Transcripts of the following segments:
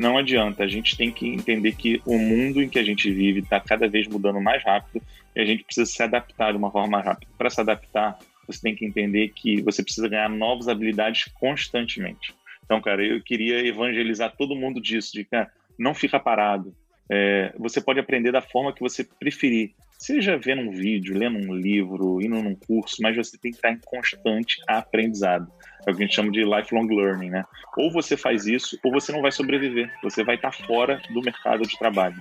não adianta. A gente tem que entender que o mundo em que a gente vive está cada vez mudando mais rápido e a gente precisa se adaptar de uma forma mais rápida. Para se adaptar, você tem que entender que você precisa ganhar novas habilidades constantemente. Então, cara, eu queria evangelizar todo mundo disso, de que não fica parado. É, você pode aprender da forma que você preferir. Seja vendo um vídeo, lendo um livro, indo num curso, mas você tem que estar em constante aprendizado. É o que a gente chama de lifelong learning, né? Ou você faz isso, ou você não vai sobreviver. Você vai estar fora do mercado de trabalho.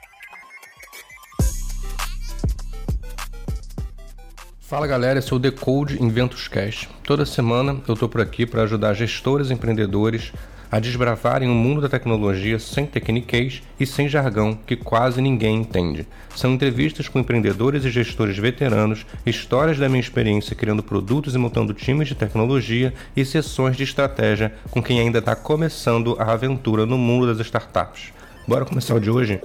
Fala galera, esse é o Decode Inventos Cash. Toda semana eu estou por aqui para ajudar gestores e empreendedores a desbravarem o mundo da tecnologia sem tecniquez e sem jargão que quase ninguém entende. São entrevistas com empreendedores e gestores veteranos, histórias da minha experiência criando produtos e montando times de tecnologia e sessões de estratégia com quem ainda está começando a aventura no mundo das startups. Bora começar o de hoje?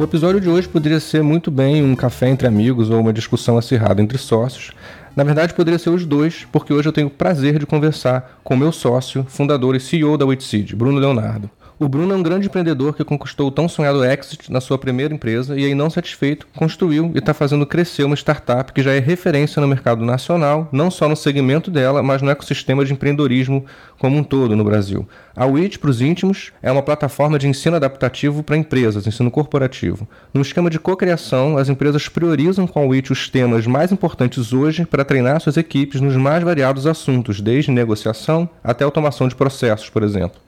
O episódio de hoje poderia ser muito bem um café entre amigos ou uma discussão acirrada entre sócios. Na verdade, poderia ser os dois, porque hoje eu tenho o prazer de conversar com meu sócio, fundador e CEO da Witseed, Bruno Leonardo. O Bruno é um grande empreendedor que conquistou o tão sonhado exit na sua primeira empresa e aí, não satisfeito, construiu e está fazendo crescer uma startup que já é referência no mercado nacional, não só no segmento dela, mas no ecossistema de empreendedorismo como um todo no Brasil. A WIT, para os íntimos, é uma plataforma de ensino adaptativo para empresas, ensino corporativo. No esquema de cocriação, as empresas priorizam com a WIT os temas mais importantes hoje para treinar suas equipes nos mais variados assuntos, desde negociação até automação de processos, por exemplo.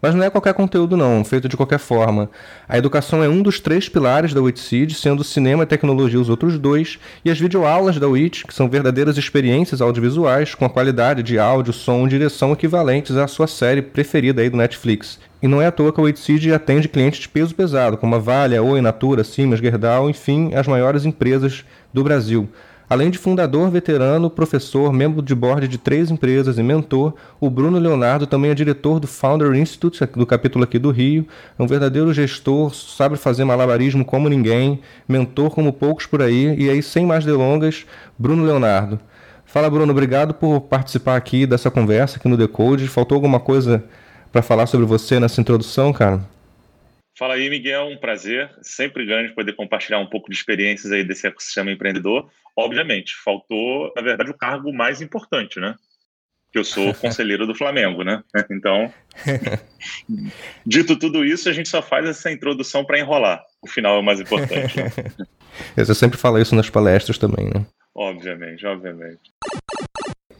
Mas não é qualquer conteúdo, não, feito de qualquer forma. A educação é um dos três pilares da WITSEED, sendo cinema e tecnologia os outros dois, e as videoaulas da WIT, que são verdadeiras experiências audiovisuais com a qualidade de áudio, som e direção equivalentes à sua série preferida aí do Netflix. E não é à toa que a WITSEED atende clientes de peso pesado, como a Vale, a Oi, Natura, Siemens, Gerdau, enfim, as maiores empresas do Brasil. Além de fundador, veterano, professor, membro de board de três empresas e mentor, o Bruno Leonardo também é diretor do Founder Institute, do capítulo aqui do Rio. É um verdadeiro gestor, sabe fazer malabarismo como ninguém, mentor como poucos por aí. E aí, sem mais delongas, Bruno Leonardo. Fala, Bruno, obrigado por participar aqui dessa conversa aqui no Decode. Faltou alguma coisa para falar sobre você nessa introdução, cara? Fala aí, Miguel, um prazer. Sempre grande poder compartilhar um pouco de experiências aí desse ecossistema empreendedor. Obviamente, faltou, na verdade, o cargo mais importante, né? Que eu sou conselheiro do Flamengo, né? Então, dito tudo isso, a gente só faz essa introdução para enrolar. O final é o mais importante. Né? Você sempre fala isso nas palestras também, né? Obviamente, obviamente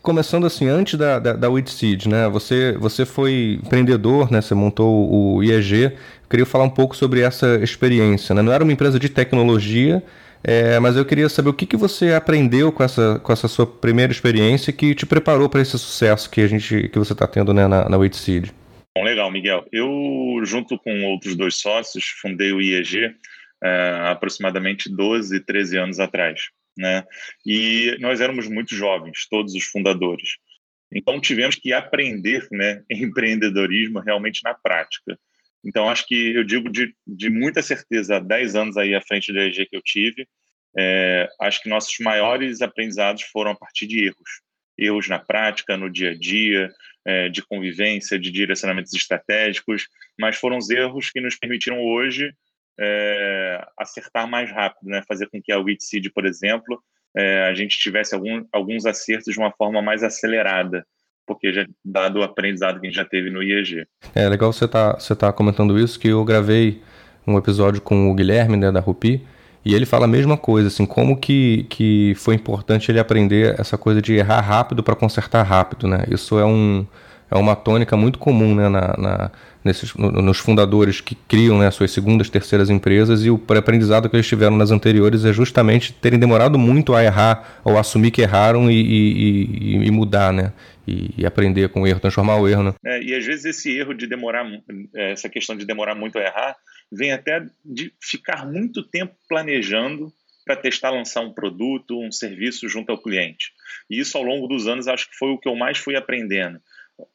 começando assim, antes da, da, da Seed, né? Você, você foi empreendedor, né? Você montou o IEG. Queria falar um pouco sobre essa experiência, né? Não era uma empresa de tecnologia, é, mas eu queria saber o que, que você aprendeu com essa, com essa sua primeira experiência que te preparou para esse sucesso que a gente que você está tendo né, na, na Seed. Bom, legal, Miguel. Eu, junto com outros dois sócios, fundei o IEG é, aproximadamente 12, 13 anos atrás né? E nós éramos muito jovens, todos os fundadores. Então tivemos que aprender, né, empreendedorismo realmente na prática. Então acho que eu digo de, de muita certeza, há 10 anos aí à frente da EG que eu tive, é, acho que nossos maiores aprendizados foram a partir de erros. Erros na prática, no dia a dia, é, de convivência, de direcionamentos estratégicos, mas foram os erros que nos permitiram hoje é, acertar mais rápido, né? fazer com que a WITSEED, por exemplo, é, a gente tivesse algum, alguns acertos de uma forma mais acelerada, porque já dado o aprendizado que a gente já teve no IEG. É legal você tá, você tá comentando isso, que eu gravei um episódio com o Guilherme, né, da Rupi, e ele fala a mesma coisa, assim, como que, que foi importante ele aprender essa coisa de errar rápido para consertar rápido, né? Isso é um é uma tônica muito comum né, na, na nesses, no, nos fundadores que criam né, suas segundas, terceiras empresas e o aprendizado que eles tiveram nas anteriores é justamente terem demorado muito a errar ou assumir que erraram e, e, e, e mudar, né? E, aprender com o erro, transformar o erro, né? É, e às vezes esse erro de demorar, é, essa questão de demorar muito a errar, vem até de ficar muito tempo planejando para testar, lançar um produto, um serviço junto ao cliente. E isso ao longo dos anos acho que foi o que eu mais fui aprendendo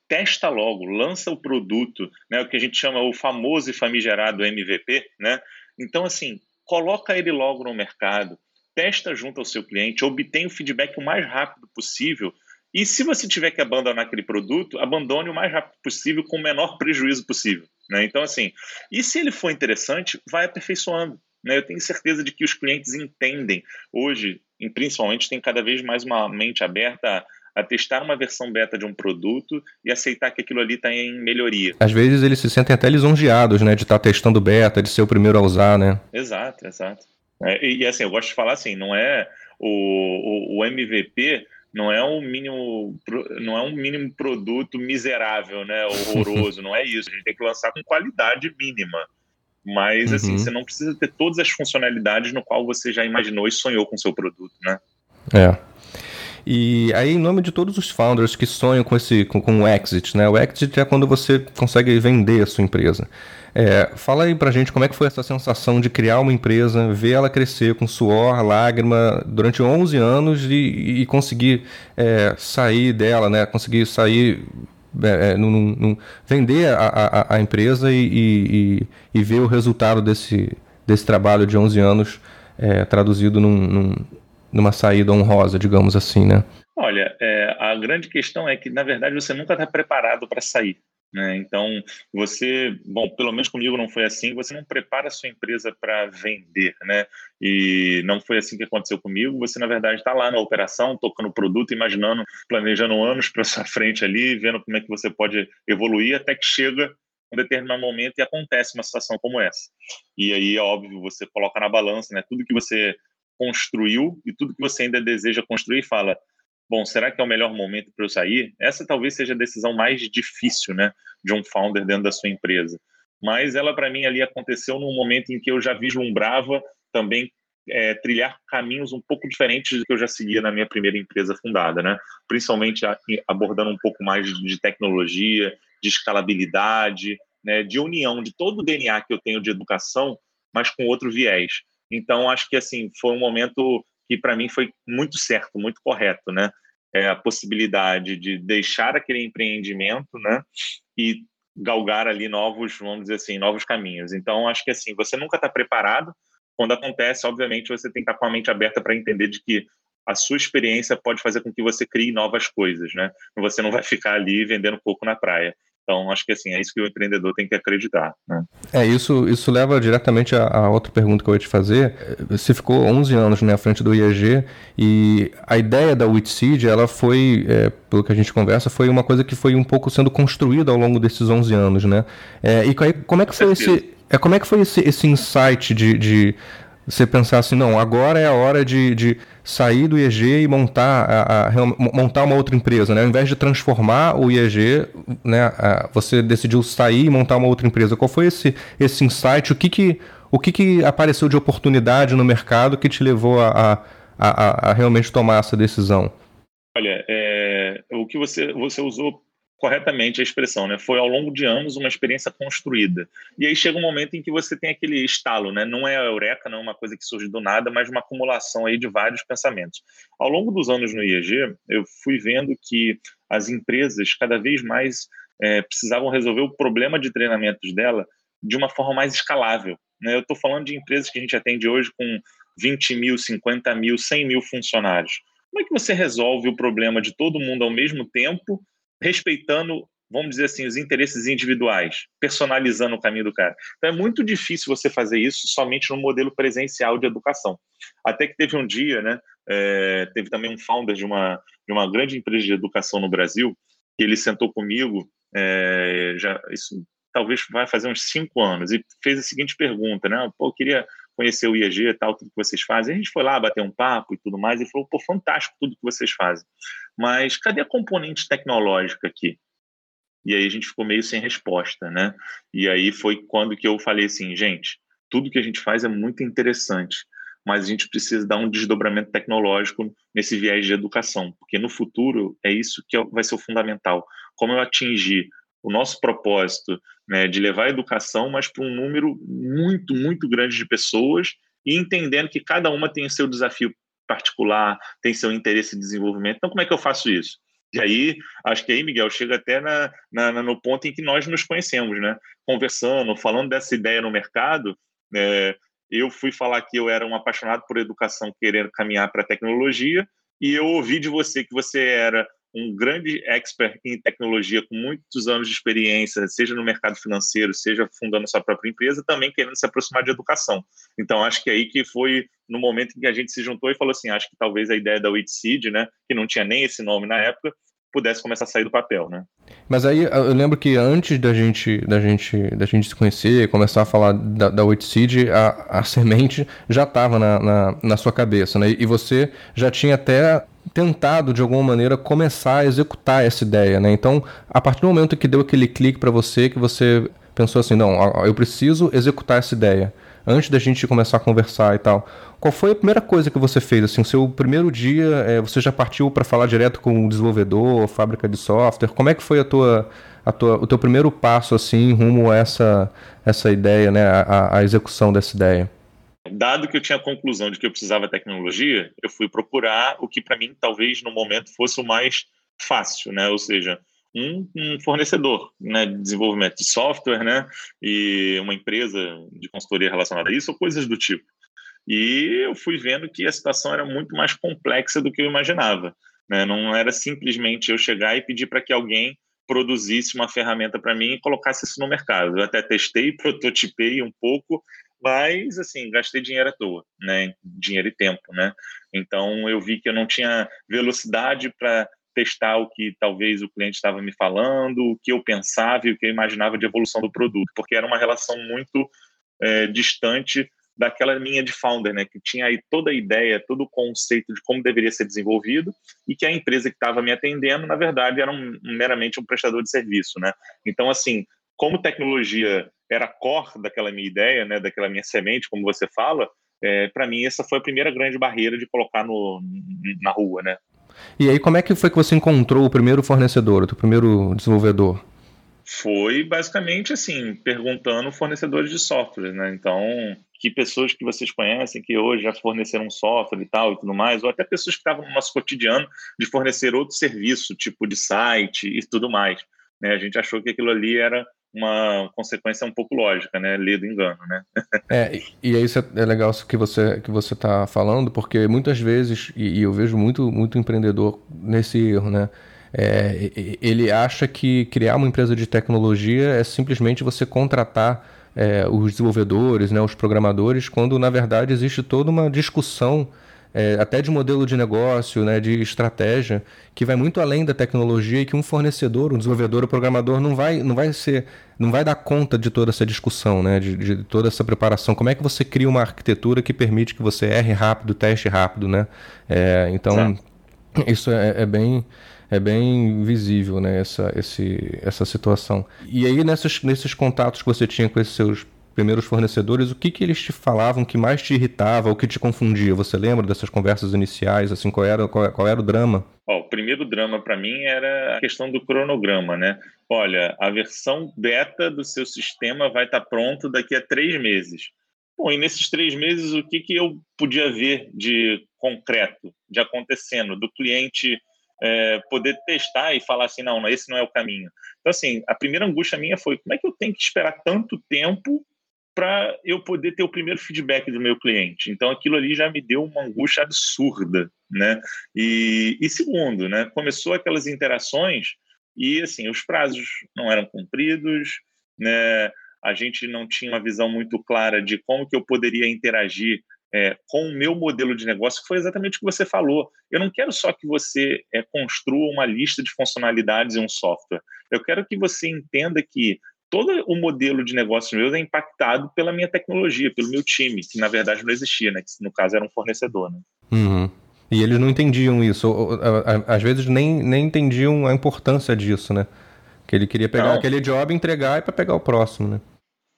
testa logo, lança o produto, né, o que a gente chama o famoso e famigerado MVP, né? Então assim, coloca ele logo no mercado, testa junto ao seu cliente, obtém o feedback o mais rápido possível. E se você tiver que abandonar aquele produto, abandone o mais rápido possível com o menor prejuízo possível. Né? Então, assim, e se ele for interessante, vai aperfeiçoando. Né? Eu tenho certeza de que os clientes entendem. Hoje, principalmente, tem cada vez mais uma mente aberta a testar uma versão beta de um produto e aceitar que aquilo ali está em melhoria. Às vezes eles se sentem até lisonjeados, né, de estar tá testando beta, de ser o primeiro a usar, né? Exato, exato. É, e, assim, eu gosto de falar assim, não é o, o, o MVP não é um mínimo não é um mínimo produto miserável, né, horroroso, não é isso. A gente tem que lançar com qualidade mínima. Mas assim, uhum. você não precisa ter todas as funcionalidades no qual você já imaginou e sonhou com o seu produto, né? É. E aí, em nome de todos os founders que sonham com esse com, com o exit, né? O exit é quando você consegue vender a sua empresa. É, fala aí pra gente como é que foi essa sensação de criar uma empresa, ver ela crescer com suor, lágrima, durante 11 anos e, e conseguir é, sair dela, né? Conseguir sair é, é, vender a, a, a empresa e, e, e, ver o resultado desse, desse trabalho de 11 anos é, traduzido num, numa saída honrosa, digamos assim, né? Olha, é, a grande questão é que, na verdade, você nunca está preparado para sair. Né? Então, você, bom, pelo menos comigo não foi assim, você não prepara a sua empresa para vender, né? E não foi assim que aconteceu comigo. Você, na verdade, está lá na operação, tocando o produto, imaginando, planejando anos para sua frente ali, vendo como é que você pode evoluir, até que chega um determinado momento e acontece uma situação como essa. E aí, é óbvio, você coloca na balança, né? Tudo que você construiu e tudo que você ainda deseja construir, fala, bom, será que é o melhor momento para eu sair? Essa talvez seja a decisão mais difícil, né, de um founder dentro da sua empresa. Mas ela, para mim, ali aconteceu num momento em que eu já vislumbrava também é, trilhar caminhos um pouco diferentes do que eu já seguia na minha primeira empresa fundada, né? Principalmente abordando um pouco mais de tecnologia, de escalabilidade, né, de união de todo o DNA que eu tenho de educação, mas com outro viés. Então, acho que assim foi um momento que para mim foi muito certo, muito correto, né? É a possibilidade de deixar aquele empreendimento, né? E galgar ali novos, vamos dizer assim, novos caminhos. Então, acho que assim, você nunca está preparado. Quando acontece, obviamente, você tem que estar tá com a mente aberta para entender de que a sua experiência pode fazer com que você crie novas coisas, né? Você não vai ficar ali vendendo coco na praia. Então, acho que assim, é isso que o empreendedor tem que acreditar. Né? É, isso, isso leva diretamente a, a, outra pergunta que eu ia te fazer. Você ficou 11 anos né, à frente do IEG e a ideia da Witseed, ela foi, é, pelo que a gente conversa, foi uma coisa que foi um pouco sendo construída ao longo desses 11 anos, né? É, e aí, como é que foi esse... É, como é que foi esse, esse insight de, de você pensar assim, não, agora é a hora de, de sair do IEG e montar, a, a, montar uma outra empresa, né? Ao invés de transformar o IEG, né, a, você decidiu sair e montar uma outra empresa. Qual foi esse, esse insight? O que que, o que que apareceu de oportunidade no mercado que te levou a, a, a realmente tomar essa decisão? Olha, é, o que você, você usou corretamente a expressão, né? Foi ao longo de anos uma experiência construída. E aí chega um momento em que você tem aquele estalo, né? Não é a eureka, não é uma coisa que surge do nada, mas uma acumulação aí de vários pensamentos. Ao longo dos anos no IEG, eu fui vendo que as empresas cada vez mais é, precisavam resolver o problema de treinamentos dela de uma forma mais escalável. Né? Eu estou falando de empresas que a gente atende hoje com 20 mil, 50 mil, 100 mil funcionários. Como é que você resolve o problema de todo mundo ao mesmo tempo respeitando, vamos dizer assim, os interesses individuais, personalizando o caminho do cara. Então é muito difícil você fazer isso somente no modelo presencial de educação. Até que teve um dia, né, é, teve também um founder de uma, de uma grande empresa de educação no Brasil, que ele sentou comigo, é, já isso talvez vai fazer uns cinco anos, e fez a seguinte pergunta, né, pô, eu queria conhecer o IEG e tal, tudo que vocês fazem. A gente foi lá bater um papo e tudo mais, e falou, pô, fantástico tudo que vocês fazem. Mas cadê a componente tecnológica aqui? E aí a gente ficou meio sem resposta, né? E aí foi quando que eu falei assim, gente, tudo que a gente faz é muito interessante, mas a gente precisa dar um desdobramento tecnológico nesse viés de educação, porque no futuro é isso que é vai ser o fundamental. Como eu atingir o nosso propósito né, de levar a educação, mas para um número muito, muito grande de pessoas e entendendo que cada uma tem o seu desafio particular, tem seu interesse de desenvolvimento. Então, como é que eu faço isso? E aí, acho que aí, Miguel, chega até na, na, no ponto em que nós nos conhecemos, né? Conversando, falando dessa ideia no mercado, é, eu fui falar que eu era um apaixonado por educação, querendo caminhar para a tecnologia, e eu ouvi de você que você era um grande expert em tecnologia, com muitos anos de experiência, seja no mercado financeiro, seja fundando sua própria empresa, também querendo se aproximar de educação. Então, acho que aí que foi no momento em que a gente se juntou e falou assim, acho que talvez a ideia da WITSEED, né, que não tinha nem esse nome na época, pudesse começar a sair do papel, né? Mas aí eu lembro que antes da gente da gente da gente se conhecer, começar a falar da, da Seed, a, a semente já estava na, na, na, sua cabeça, né? E você já tinha até tentado de alguma maneira começar a executar essa ideia, né? Então, a partir do momento que deu aquele clique para você, que você pensou assim, não, eu preciso executar essa ideia antes da gente começar a conversar e tal. Qual foi a primeira coisa que você fez? Assim, o seu primeiro dia, é, você já partiu para falar direto com o desenvolvedor, fábrica de software? Como é que foi a tua, a tua, o teu primeiro passo assim rumo a essa, essa ideia, né, a, a execução dessa ideia? Dado que eu tinha a conclusão de que eu precisava tecnologia, eu fui procurar o que para mim talvez no momento fosse o mais fácil, né? Ou seja, um, um, fornecedor né, de desenvolvimento de software, né, e uma empresa de consultoria relacionada a isso, ou coisas do tipo. E eu fui vendo que a situação era muito mais complexa do que eu imaginava. Né? Não era simplesmente eu chegar e pedir para que alguém produzisse uma ferramenta para mim e colocasse isso no mercado. Eu até testei, prototipei um pouco, mas assim gastei dinheiro à toa, né? Dinheiro e tempo, né? Então eu vi que eu não tinha velocidade para testar o que talvez o cliente estava me falando, o que eu pensava e o que eu imaginava de evolução do produto, porque era uma relação muito é, distante daquela linha de founder, né, que tinha aí toda a ideia, todo o conceito de como deveria ser desenvolvido e que a empresa que estava me atendendo, na verdade, era um, meramente um prestador de serviço, né? Então, assim, como tecnologia era core daquela minha ideia, né, daquela minha semente, como você fala, é, para mim essa foi a primeira grande barreira de colocar no, na rua, né? E aí, como é que foi que você encontrou o primeiro fornecedor, o primeiro desenvolvedor? Foi basicamente assim, perguntando fornecedores de software, né? Então, que pessoas que vocês conhecem que hoje já forneceram software e tal e tudo mais, ou até pessoas que estavam no nosso cotidiano de fornecer outro serviço, tipo de site e tudo mais. Né? A gente achou que aquilo ali era uma consequência um pouco lógica, né? Lê do engano, né? é, e isso é, é legal que você que você está falando, porque muitas vezes, e, e, eu vejo muito, muito empreendedor nesse erro, né? É, ele acha que criar uma empresa de tecnologia é simplesmente você contratar é, os desenvolvedores, né, os programadores, quando na verdade existe toda uma discussão é, até de modelo de negócio, né, de estratégia, que vai muito além da tecnologia e que um fornecedor, um desenvolvedor, um programador não vai, não vai ser, não vai dar conta de toda essa discussão, né, de, de toda essa preparação. Como é que você cria uma arquitetura que permite que você erre rápido, teste rápido, né? É, então isso é, é bem é bem visível né, essa, esse, essa situação. E aí, nessas, nesses contatos que você tinha com esses seus primeiros fornecedores, o que, que eles te falavam que mais te irritava ou que te confundia? Você lembra dessas conversas iniciais? Assim, qual era, qual, qual era o drama? o primeiro drama para mim era a questão do cronograma, né? Olha, a versão beta do seu sistema vai estar tá pronta daqui a três meses. Bom, e nesses três meses, o que, que eu podia ver de concreto, de acontecendo, do cliente é, poder testar e falar assim, não, esse não é o caminho. Então, assim, a primeira angústia minha foi como é que eu tenho que esperar tanto tempo para eu poder ter o primeiro feedback do meu cliente. Então, aquilo ali já me deu uma angústia absurda, né? E, e segundo, né? Começou aquelas interações e, assim, os prazos não eram cumpridos, né? A gente não tinha uma visão muito clara de como que eu poderia interagir é, com o meu modelo de negócio, que foi exatamente o que você falou. Eu não quero só que você é, construa uma lista de funcionalidades em um software. Eu quero que você entenda que todo o modelo de negócio meu é impactado pela minha tecnologia, pelo meu time, que na verdade não existia, né? Que no caso era um fornecedor, né? Uhum. E eles não entendiam isso, às vezes nem, nem entendiam a importância disso, né? Que ele queria pegar não. aquele job, entregar e para pegar o próximo, né?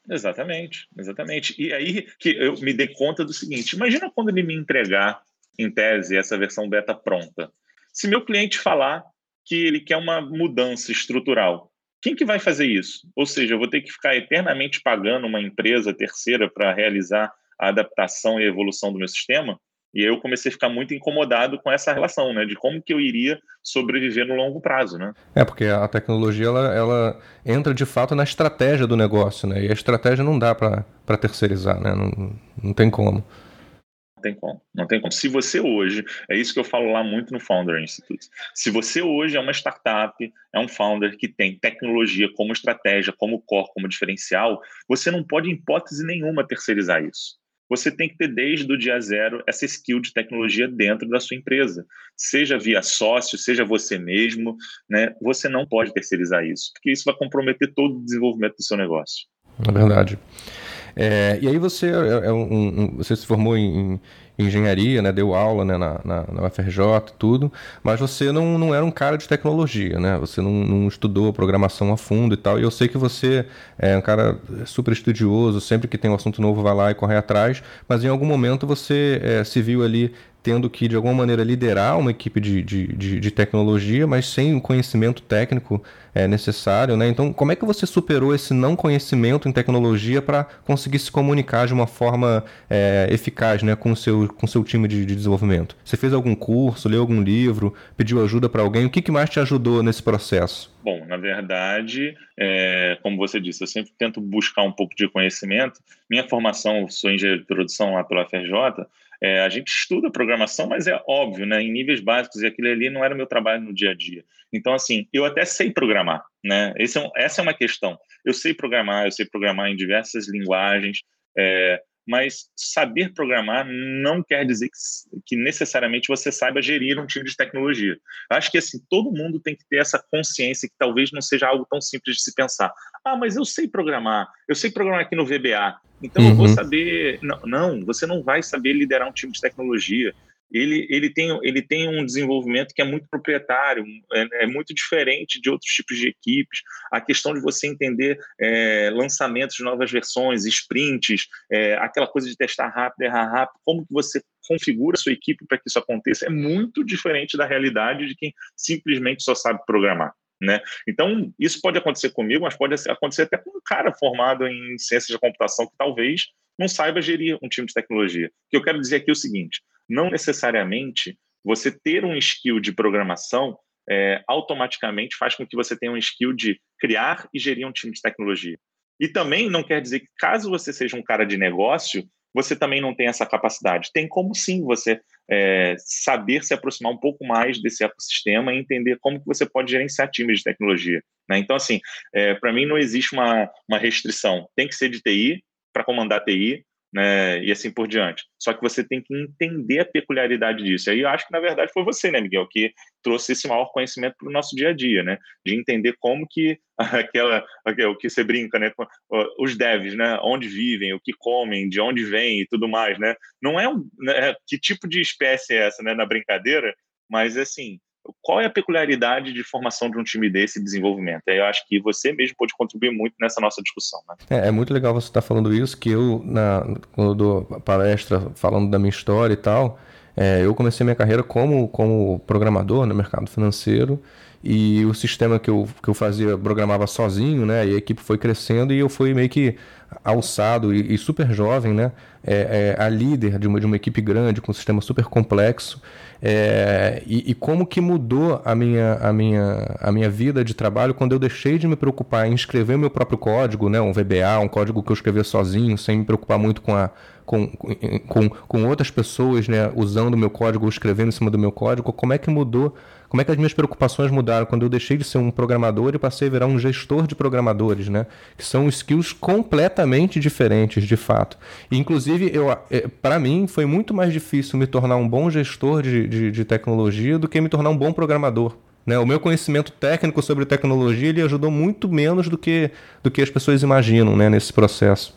Exatamente, exatamente. E aí que eu me dei conta do seguinte: imagina quando ele me entregar, em tese, essa versão beta pronta. Se meu cliente falar que ele quer uma mudança estrutural, quem que vai fazer isso? Ou seja, eu vou ter que ficar eternamente pagando uma empresa terceira para realizar a adaptação e a evolução do meu sistema? E aí eu comecei a ficar muito incomodado com essa relação, né? De como que eu iria sobreviver no longo prazo, né? É, porque a tecnologia, ela, ela entra de fato na estratégia do negócio, né? E a estratégia não dá para terceirizar, né? Não, não tem como. Não tem como, não tem como. Se você hoje, é isso que eu falo lá muito no Founder Institute, se você hoje é uma startup, é um founder que tem tecnologia como estratégia, como core, como diferencial, você não pode, em hipótese nenhuma, terceirizar isso. Você tem que ter desde o dia zero essa skill de tecnologia dentro da sua empresa, seja via sócio, seja você mesmo, né? Você não pode terceirizar isso, porque isso vai comprometer todo o desenvolvimento do seu negócio. É verdade. É, e aí você, é, é um, um, você se formou em, em, engenharia, né, deu aula né, na, na, na UFRJ tudo, mas você não, não era um cara de tecnologia, né? Você não, não estudou programação a fundo e tal. E eu sei que você é um cara super estudioso, sempre que tem um assunto novo vai lá e corre atrás, mas em algum momento você é, se viu ali tendo que, de alguma maneira, liderar uma equipe de, de, de, de tecnologia, mas sem o conhecimento técnico é, necessário. Né? Então, como é que você superou esse não conhecimento em tecnologia para conseguir se comunicar de uma forma é, eficaz né, com o seu, com seu time de, de, desenvolvimento? Você fez algum curso, leu algum livro, pediu ajuda para alguém? O que, que mais te ajudou nesse processo? Bom, na verdade, é, como você disse, eu sempre tento buscar um pouco de conhecimento. Minha formação, sou engenheiro de produção lá pela FRJ, é, a gente estuda programação, mas é óbvio, né, em níveis básicos, e aquilo ali não era meu trabalho no dia a dia. Então, assim, eu até sei programar, né? É um, essa é uma questão. Eu sei programar, eu sei programar em diversas linguagens, é, mas saber programar não quer dizer que, que, necessariamente você saiba gerir um time de tecnologia. Acho que assim todo mundo tem que ter essa consciência que talvez não seja algo tão simples de se pensar. Ah, mas eu sei programar, eu sei programar aqui no VBA, então uhum. eu vou uhum. saber. Não, não, você não vai saber liderar um time de tecnologia ele, ele, tem, ele tem um desenvolvimento que é muito proprietário, é, é muito diferente de outros tipos de equipes. A questão de você entender é, lançamentos de novas versões, sprints, é, aquela coisa de testar rápido, errar rápido, como que você configura a sua equipe para que isso aconteça, é muito diferente da realidade de quem simplesmente só sabe programar. Né? Então, isso pode acontecer comigo, mas pode acontecer até com um cara formado em ciências da computação que talvez não saiba gerir um time de tecnologia. O que eu quero dizer aqui é o seguinte: não necessariamente você ter um skill de programação é, automaticamente faz com que você tenha um skill de criar e gerir um time de tecnologia. E também não quer dizer que, caso você seja um cara de negócio, você também não tem essa capacidade. Tem como sim você é, saber se aproximar um pouco mais desse ecossistema e entender como que você pode gerenciar times de tecnologia. Né? Então, assim, é, para mim não existe uma, uma restrição. Tem que ser de TI para comandar TI, né, e assim por diante. Só que você tem que entender a peculiaridade disso. Aí eu acho que, na verdade, foi você, né, Miguel, que trouxe esse maior conhecimento para o nosso dia a dia, né, de entender como que aquela, o que você brinca, né, os devs, né, onde vivem, o que comem, de onde vêm e tudo mais, né, não é um, né, que tipo de espécie é essa, né, na brincadeira, mas assim, qual é a peculiaridade de formação de um time desse desenvolvimento? Eu acho que você mesmo pode contribuir muito nessa nossa discussão. Né? É, é, muito legal você estar tá falando isso, que eu, na, quando eu dou palestra falando da minha história e tal, é, eu comecei minha carreira como, como programador no mercado financeiro e o sistema que eu, que eu fazia, programava sozinho, né? E a equipe foi crescendo e eu fui meio que alçado e, e super jovem, né? É, é, a líder de uma, de uma equipe grande, com um sistema super complexo. É, e, e, como que mudou a minha, a, minha, a minha vida de trabalho quando eu deixei de me preocupar em escrever o meu próprio código, né, um VBA, um código que eu escrevia sozinho, sem me preocupar muito com, a, com, com, com outras pessoas né, usando o meu código ou escrevendo em cima do meu código, como é que mudou como é que as minhas preocupações mudaram quando eu deixei de ser um programador e passei a virar um gestor de programadores, né? Que são skills completamente diferentes, de fato. E, inclusive, eu, é, para mim, foi muito mais difícil me tornar um bom gestor de, de, de tecnologia do que me tornar um bom programador. Né? O meu conhecimento técnico sobre tecnologia ele ajudou muito menos do que, do que as pessoas imaginam né, nesse processo.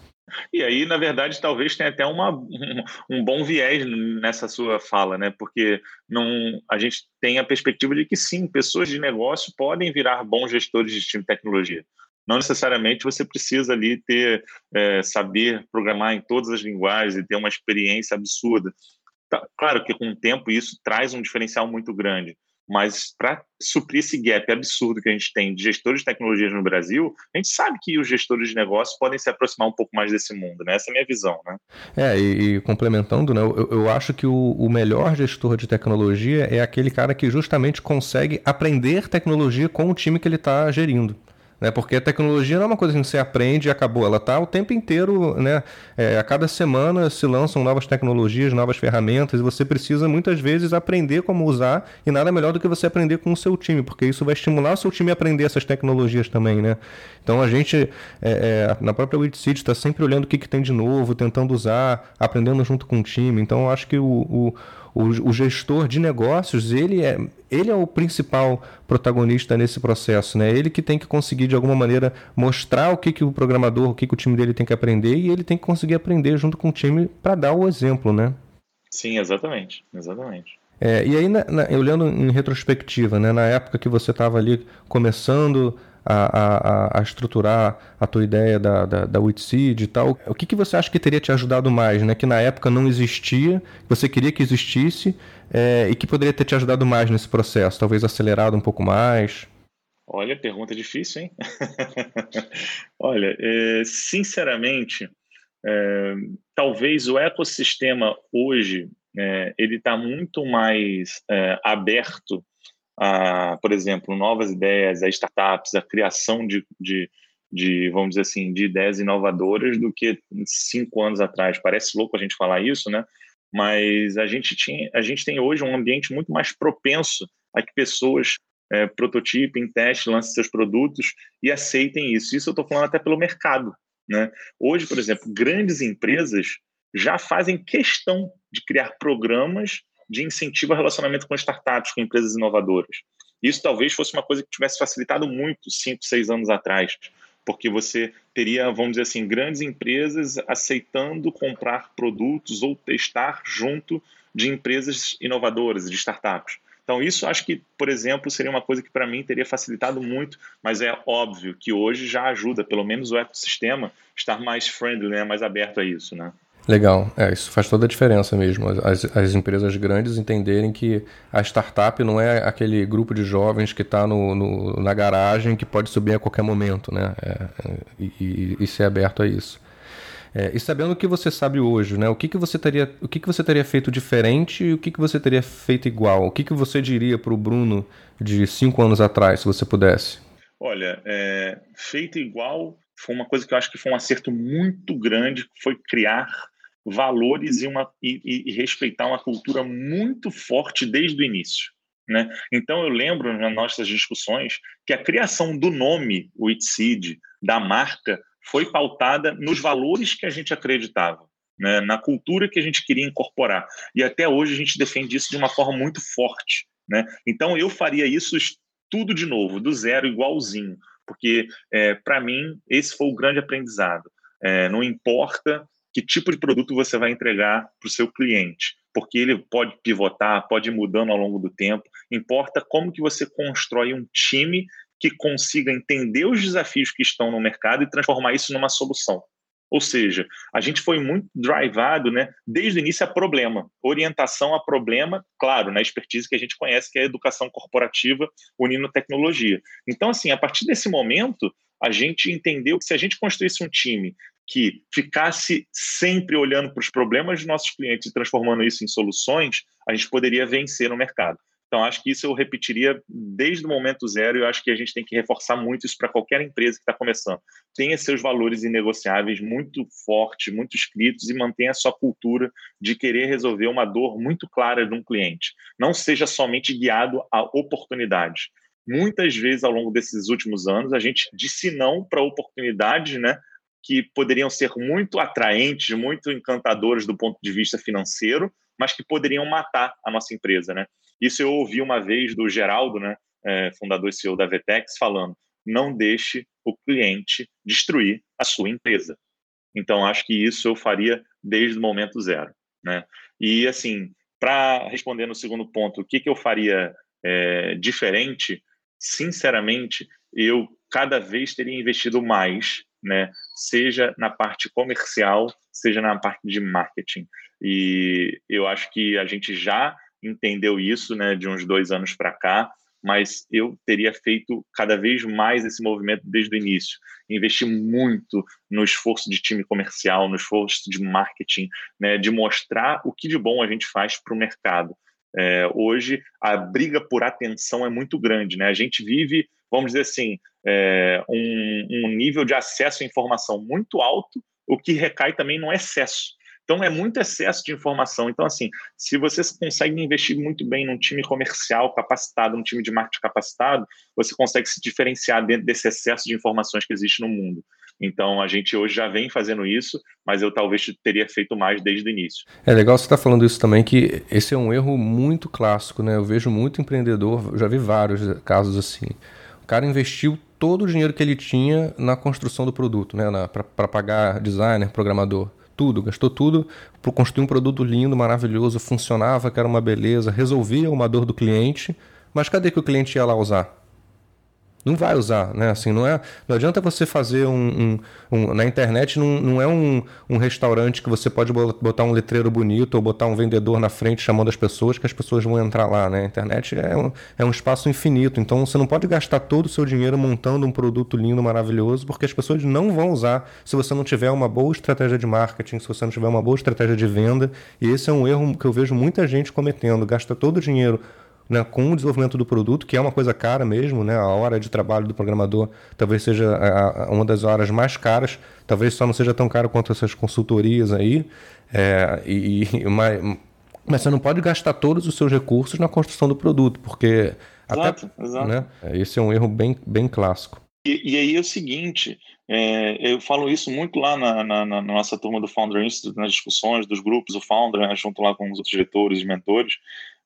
E aí, na verdade, talvez tenha até uma, um, um, bom viés nessa sua fala, né? Porque não, a gente tem a perspectiva de que sim, pessoas de negócio podem virar bons gestores de time de tecnologia. Não necessariamente você precisa ali ter é, saber programar em todas as linguagens e ter uma experiência absurda. Tá, claro que com o tempo isso traz um diferencial muito grande, Mas para suprir esse gap absurdo que a gente tem de gestores de tecnologias no Brasil, a gente sabe que os gestores de negócios podem se aproximar um pouco mais desse mundo, né? Essa é a minha visão, né? É, e, e complementando, né, eu, eu, acho que o, o melhor gestor de tecnologia é aquele cara que justamente consegue aprender tecnologia com o time que ele está gerindo né? Porque a tecnologia não é uma coisa que você aprende e acabou, ela está o tempo inteiro, né? É, a cada semana se lançam novas tecnologias, novas ferramentas e você precisa muitas vezes aprender como usar e nada melhor do que você aprender com o seu time, porque isso vai estimular o seu time a aprender essas tecnologias também, né? Então a gente é, é, na própria WitCity está sempre olhando o que, que tem de novo, tentando usar, aprendendo junto com o time. Então eu acho que o, o o, o, gestor de negócios, ele é, ele é o principal protagonista nesse processo, né? Ele que tem que conseguir, de alguma maneira, mostrar o que, que o programador, o que, que o time dele tem que aprender e ele tem que conseguir aprender junto com o time para dar o exemplo, né? Sim, exatamente, exatamente. É, e aí, na, na, olhando em retrospectiva, né, na época que você estava ali começando a, a, a, estruturar a tua ideia da, da, da Witseed e tal. O que, que você acha que teria te ajudado mais, né? Que na época não existia, você queria que existisse é, e que poderia ter te ajudado mais nesse processo? Talvez acelerado um pouco mais? Olha, pergunta difícil, hein? Olha, é, sinceramente, é, talvez o ecossistema hoje ele está muito mais aberto a, por exemplo, novas ideias, a startups, a criação de, de, de, vamos dizer assim, de ideias inovadoras do que cinco anos atrás. Parece louco a gente falar isso, né? Mas a gente, tinha, a gente tem hoje um ambiente muito mais propenso a que pessoas é, prototipem, testem, lancem seus produtos e aceitem isso. Isso eu estou falando até pelo mercado. Né? Hoje, por exemplo, grandes empresas já fazem questão de criar programas de incentivo ao relacionamento com startups, com empresas inovadoras. Isso talvez fosse uma coisa que tivesse facilitado muito cinco, seis anos atrás, porque você teria, vamos dizer assim, grandes empresas aceitando comprar produtos ou testar junto de empresas inovadoras, de startups. Então, isso acho que, por exemplo, seria uma coisa que para mim teria facilitado muito, mas é óbvio que hoje já ajuda, pelo menos o ecossistema, estar mais friendly, né, mais aberto a isso, né? Legal, é, isso faz toda a diferença mesmo. As, as empresas grandes entenderem que a startup não é aquele grupo de jovens que está no, no, na garagem que pode subir a qualquer momento, né? É, é e, e, ser aberto a isso. É, e sabendo o que você sabe hoje, né? O que, que você teria, o que, que você teria feito diferente e o que, que você teria feito igual? O que, que você diria para o Bruno de cinco anos atrás, se você pudesse? Olha, é, feito igual foi uma coisa que eu acho que foi um acerto muito grande, foi criar valores e, uma, e, e respeitar uma cultura muito forte desde o início. Né? Então, eu lembro nas nossas discussões que a criação do nome, o Itseed, da marca, foi pautada nos valores que a gente acreditava, né? na cultura que a gente queria incorporar. E até hoje a gente defende isso de uma forma muito forte. Né? Então, eu faria isso tudo de novo, do zero, igualzinho, porque, é, para mim, esse foi o grande aprendizado. É, não importa que tipo de produto você vai entregar para o seu cliente, porque ele pode pivotar, pode ir mudando ao longo do tempo. Importa como que você constrói um time que consiga entender os desafios que estão no mercado e transformar isso numa solução. Ou seja, a gente foi muito drivado, né, desde o início a problema, orientação a problema, claro, na expertise que a gente conhece, que é a educação corporativa unindo tecnologia. Então, assim, a partir desse momento, a gente entendeu que se a gente construísse um time que ficasse sempre olhando para os problemas dos nossos clientes e transformando isso em soluções, a gente poderia vencer no mercado. Então, acho que isso eu repetiria desde o momento zero e eu acho que a gente tem que reforçar muito isso para qualquer empresa que está começando. Tenha seus valores inegociáveis muito fortes, muito escritos e mantenha a sua cultura de querer resolver uma dor muito clara de um cliente. Não seja somente guiado a oportunidades. Muitas vezes, ao longo desses últimos anos, a gente disse não para oportunidades, né? Que poderiam ser muito atraentes, muito encantadores do ponto de vista financeiro, mas que poderiam matar a nossa empresa, né? Isso eu ouvi uma vez do Geraldo, né, é, fundador e CEO da Vetex, falando: não deixe o cliente destruir a sua empresa. Então, acho que isso eu faria desde o momento zero, né? E assim, para responder no segundo ponto, o que, que eu faria é, diferente? Sinceramente, eu cada vez teria investido mais né? Seja na parte comercial, seja na parte de marketing. E eu acho que a gente já entendeu isso, né, de uns dois anos para cá, mas eu teria feito cada vez mais esse movimento desde o início. Investir muito no esforço de time comercial, no esforço de marketing, né, de mostrar o que de bom a gente faz para o mercado. É, hoje, a briga por atenção é muito grande. Né? A gente vive, vamos dizer assim, é, um, um nível de acesso à informação muito alto, o que recai também no excesso. Então, é muito excesso de informação. Então, assim, se você consegue investir muito bem num time comercial capacitado, num time de marketing capacitado, você consegue se diferenciar dentro desse excesso de informações que existe no mundo. Então, a gente hoje já vem fazendo isso, mas eu talvez teria feito mais desde o início. É legal você estar tá falando isso também, que esse é um erro muito clássico, né? Eu vejo muito empreendedor, já vi vários casos assim. O cara investiu todo o dinheiro que ele tinha na construção do produto, né? Para pagar designer, programador tudo, gastou tudo para construir um produto lindo, maravilhoso, funcionava, que era uma beleza, resolvia uma dor do cliente, mas cadê que o cliente ia lá usar? Não vai usar, né? Assim, não é, não adianta você fazer um, um, um na internet não, não é um, um restaurante que você pode botar um letreiro bonito ou botar um vendedor na frente chamando as pessoas que as pessoas vão entrar lá, né? A internet é um, é um espaço infinito, então você não pode gastar todo o seu dinheiro montando um produto lindo, maravilhoso, porque as pessoas não vão usar se você não tiver uma boa estratégia de marketing, se você não tiver uma boa estratégia de venda, e esse é um erro que eu vejo muita gente cometendo, gasta todo o dinheiro né, com o desenvolvimento do produto, que é uma coisa cara mesmo, né, a hora de trabalho do programador talvez seja a, a, uma das horas mais caras, talvez só não seja tão caro quanto essas consultorias aí, é, e, e mas, mas você não pode gastar todos os seus recursos na construção do produto, porque exato, até, exato. Né, esse é um erro bem, bem clássico. E, e aí é o seguinte, é, eu falo isso muito lá na, na, na, nossa turma do Founder Institute, nas discussões dos grupos, o Founder, né, junto lá com os outros diretores e mentores,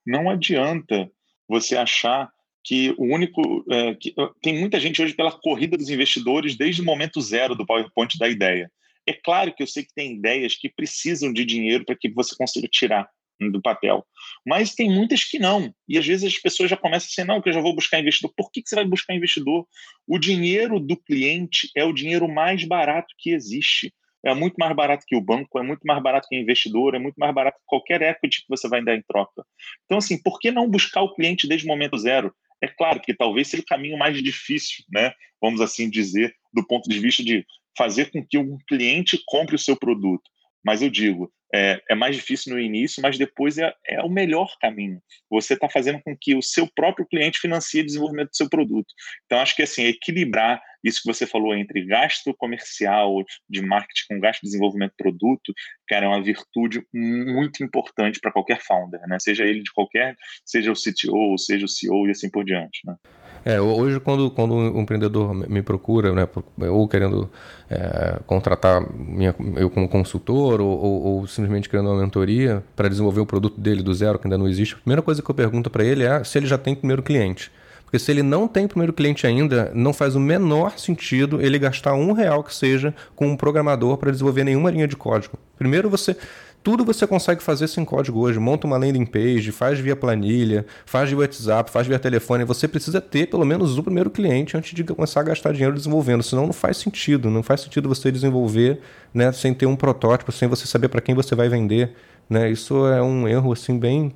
não adianta você achar que o único. É, que, tem muita gente hoje pela corrida dos investidores desde o momento zero do PowerPoint da ideia. É claro que eu sei que tem ideias que precisam de dinheiro para que você consiga tirar do papel. Mas tem muitas que não. E às vezes as pessoas já começam a dizer, não, que eu já vou buscar investidor. Por que, que você vai buscar investidor? O dinheiro do cliente é o dinheiro mais barato que existe é muito mais barato que o banco, é muito mais barato que o investidor, é muito mais barato que qualquer equity que você vai dar em troca. Então, assim, por que não buscar o cliente desde o momento zero? É claro que talvez seja o caminho mais difícil, né? Vamos assim dizer, do ponto de vista de fazer com que o cliente compre o seu produto. Mas eu digo, é, é mais difícil no início, mas depois é, é o melhor caminho. Você está fazendo com que o seu próprio cliente financie o desenvolvimento do seu produto. Então, acho que assim, equilibrar isso que você falou entre gasto comercial de marketing com gasto de desenvolvimento de produto, cara, é uma virtude muito importante para qualquer founder, né? Seja ele de qualquer, seja o CTO, seja o CEO e assim por diante, né? É, hoje quando, quando um empreendedor me procura, né, ou querendo é, contratar minha, eu como consultor, ou, ou, ou, simplesmente querendo uma mentoria para desenvolver o produto dele do zero, que ainda não existe, a primeira coisa que eu pergunto para ele é se ele já tem primeiro cliente. Porque se ele não tem primeiro cliente ainda, não faz o menor sentido ele gastar um real que seja com um programador para desenvolver nenhuma linha de código. Primeiro você tudo você consegue fazer sem código hoje. Monta uma landing page, faz via planilha, faz via WhatsApp, faz via telefone. Você precisa ter pelo menos o primeiro cliente antes de começar a gastar dinheiro desenvolvendo. Senão não faz sentido. Não faz sentido você desenvolver né, sem ter um protótipo, sem você saber para quem você vai vender. Né? Isso é um erro assim bem,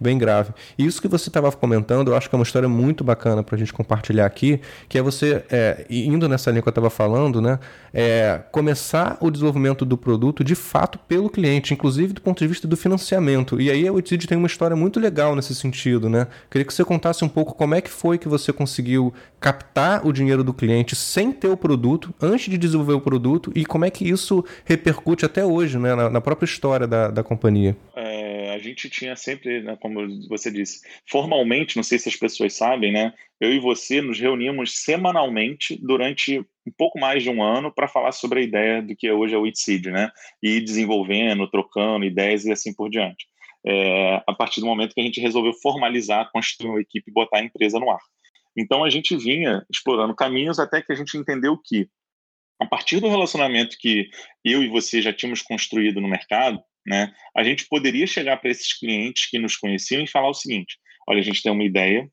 bem grave. E isso que você estava comentando, eu acho que é uma história muito bacana para a gente compartilhar aqui, que é você, é, indo nessa linha que eu estava falando, né, é, começar o desenvolvimento do produto de fato pelo cliente, inclusive do ponto de vista do financiamento. E aí a Witseed tem uma história muito legal nesse sentido. Né? Queria que você contasse um pouco como é que foi que você conseguiu captar o dinheiro do cliente sem ter o produto, antes de desenvolver o produto, e como é que isso repercute até hoje né, na, na própria história da, da companhia. É, a gente tinha sempre, né, como você disse, formalmente, não sei se as pessoas sabem, né? Eu e você nos reuníamos semanalmente durante um pouco mais de um ano para falar sobre a ideia do que hoje é o ITSEED, né? E desenvolvendo, trocando ideias e assim por diante. É, a partir do momento que a gente resolveu formalizar, construir uma equipe e botar a empresa no ar. Então a gente vinha explorando caminhos até que a gente entendeu que, a partir do relacionamento que eu e você já tínhamos construído no mercado, né, a gente poderia chegar para esses clientes que nos conheciam e falar o seguinte: olha, a gente tem uma ideia,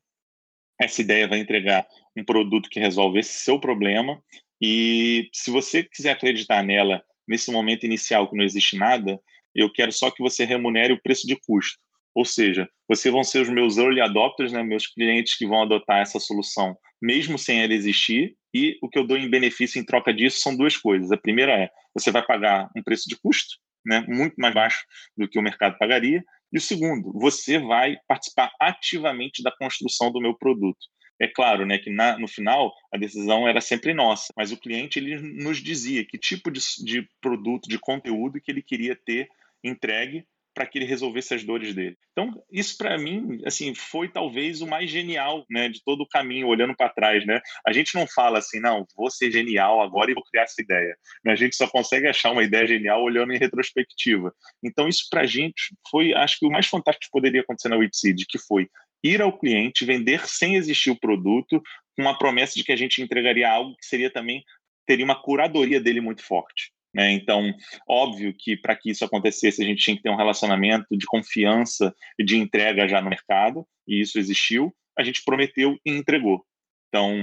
essa ideia vai entregar um produto que resolve esse seu problema, e se você quiser acreditar nela nesse momento inicial que não existe nada, eu quero só que você remunere o preço de custo. Ou seja, vocês vão ser os meus early adopters, né, meus clientes que vão adotar essa solução, mesmo sem ela existir, e o que eu dou em benefício em troca disso são duas coisas. A primeira é, você vai pagar um preço de custo, né, muito mais baixo do que o mercado pagaria, e o segundo, você vai participar ativamente da construção do meu produto. É claro, né, que na, no final a decisão era sempre nossa, mas o cliente ele nos dizia que tipo de, de produto, de conteúdo que ele queria ter entregue para que ele resolvesse as dores dele. Então, isso para mim, assim, foi talvez o mais genial, né, de todo o caminho, olhando para trás, né? A gente não fala assim, não, vou ser genial agora e vou criar essa ideia. Né? A gente só consegue achar uma ideia genial olhando em retrospectiva. Então, isso para a gente foi, acho que o mais fantástico que poderia acontecer na Witseed, que foi ir ao cliente, vender sem existir o produto, com a promessa de que a gente entregaria algo que seria também teria uma curadoria dele muito forte. Né? Então, óbvio que para que isso acontecesse, a gente tinha que ter um relacionamento de confiança e de entrega já no mercado, e isso existiu. A gente prometeu e entregou. Então,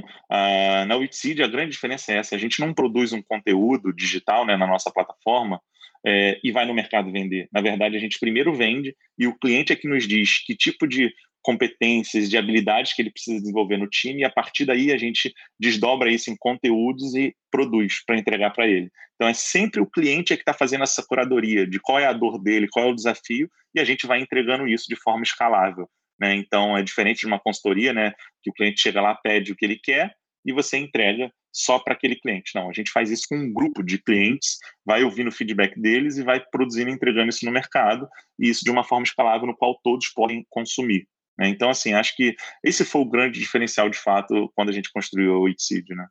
na Witseed, a grande diferença é essa: a gente não produz um conteúdo digital né, na nossa plataforma é, e vai no mercado vender. Na verdade, a gente primeiro vende e o cliente é que nos diz que tipo de competências, de habilidades que ele precisa desenvolver no time, e a partir daí a gente desdobra isso em conteúdos e produz para entregar para ele. Então é sempre o cliente é que está fazendo essa curadoria de qual é a dor dele, qual é o desafio, e a gente vai entregando isso de forma escalável. Né? Então é diferente de uma consultoria, né, que o cliente chega lá, pede o que ele quer e você entrega só para aquele cliente. Não, a gente faz isso com um grupo de clientes, vai ouvindo o feedback deles e vai produzindo e entregando isso no mercado, e isso de uma forma escalável no qual todos podem consumir. Né? Então, assim, acho que esse foi o grande diferencial, de fato, quando a gente construiu o Itseed, né?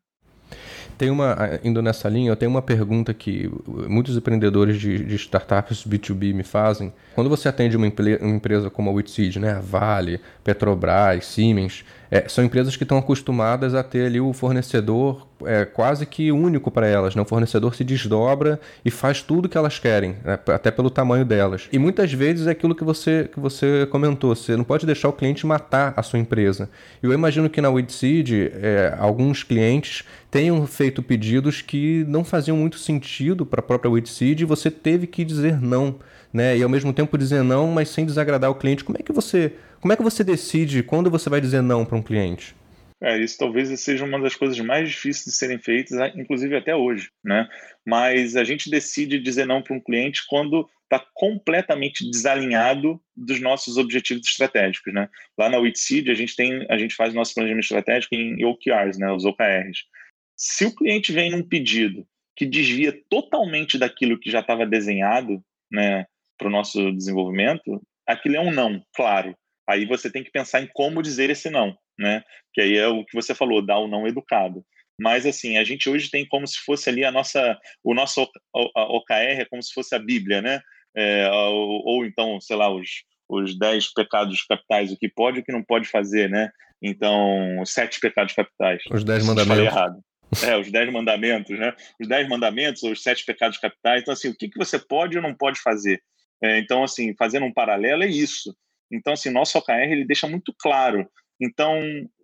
Tem uma, indo nessa linha, eu tenho uma pergunta que muitos empreendedores de, de startups B2B me fazem. Quando você atende uma, empresa como a Witseed, né, Vale, Petrobras, Siemens, é, são empresas que estão acostumadas a ter ali o fornecedor é, quase que único para elas. Né? O fornecedor se desdobra e faz tudo que elas querem, né? até pelo tamanho delas. E muitas vezes é aquilo que você, que você comentou, você não pode deixar o cliente matar a sua empresa. Eu imagino que na Weedseed, é, alguns clientes tenham feito pedidos que não faziam muito sentido para a própria Weedseed e você teve que dizer não. Né? E ao mesmo tempo dizer não, mas sem desagradar o cliente. Como é que você como é que você decide quando você vai dizer não para um cliente? É, isso talvez seja uma das coisas mais difíceis de serem feitas, inclusive até hoje, né? Mas a gente decide dizer não para um cliente quando está completamente desalinhado dos nossos objetivos estratégicos, né? Lá na Witseed a gente tem, a gente faz nosso planejamento estratégico em OKRs, né? Os OKRs. Se o cliente vem num pedido que desvia totalmente daquilo que já estava desenhado, né, para o nosso desenvolvimento, aquilo é um não, claro. Aí você tem que pensar em como dizer esse não, né? Que aí é o que você falou, dar o não educado. Mas assim, a gente hoje tem como se fosse ali a nossa, o nosso OKR é como se fosse a Bíblia, né? É, ou, ou, então, sei lá, os, os dez pecados capitais, o que pode e o que não pode fazer, né? Então, os sete pecados capitais. Os dez mandamentos. errado. É, os dez mandamentos, né? Os dez mandamentos ou os sete pecados capitais. Então, assim, o que, que você pode ou não pode fazer? É, então, assim, fazendo um paralelo é isso. Então, assim, nosso OKR ele deixa muito claro. Então,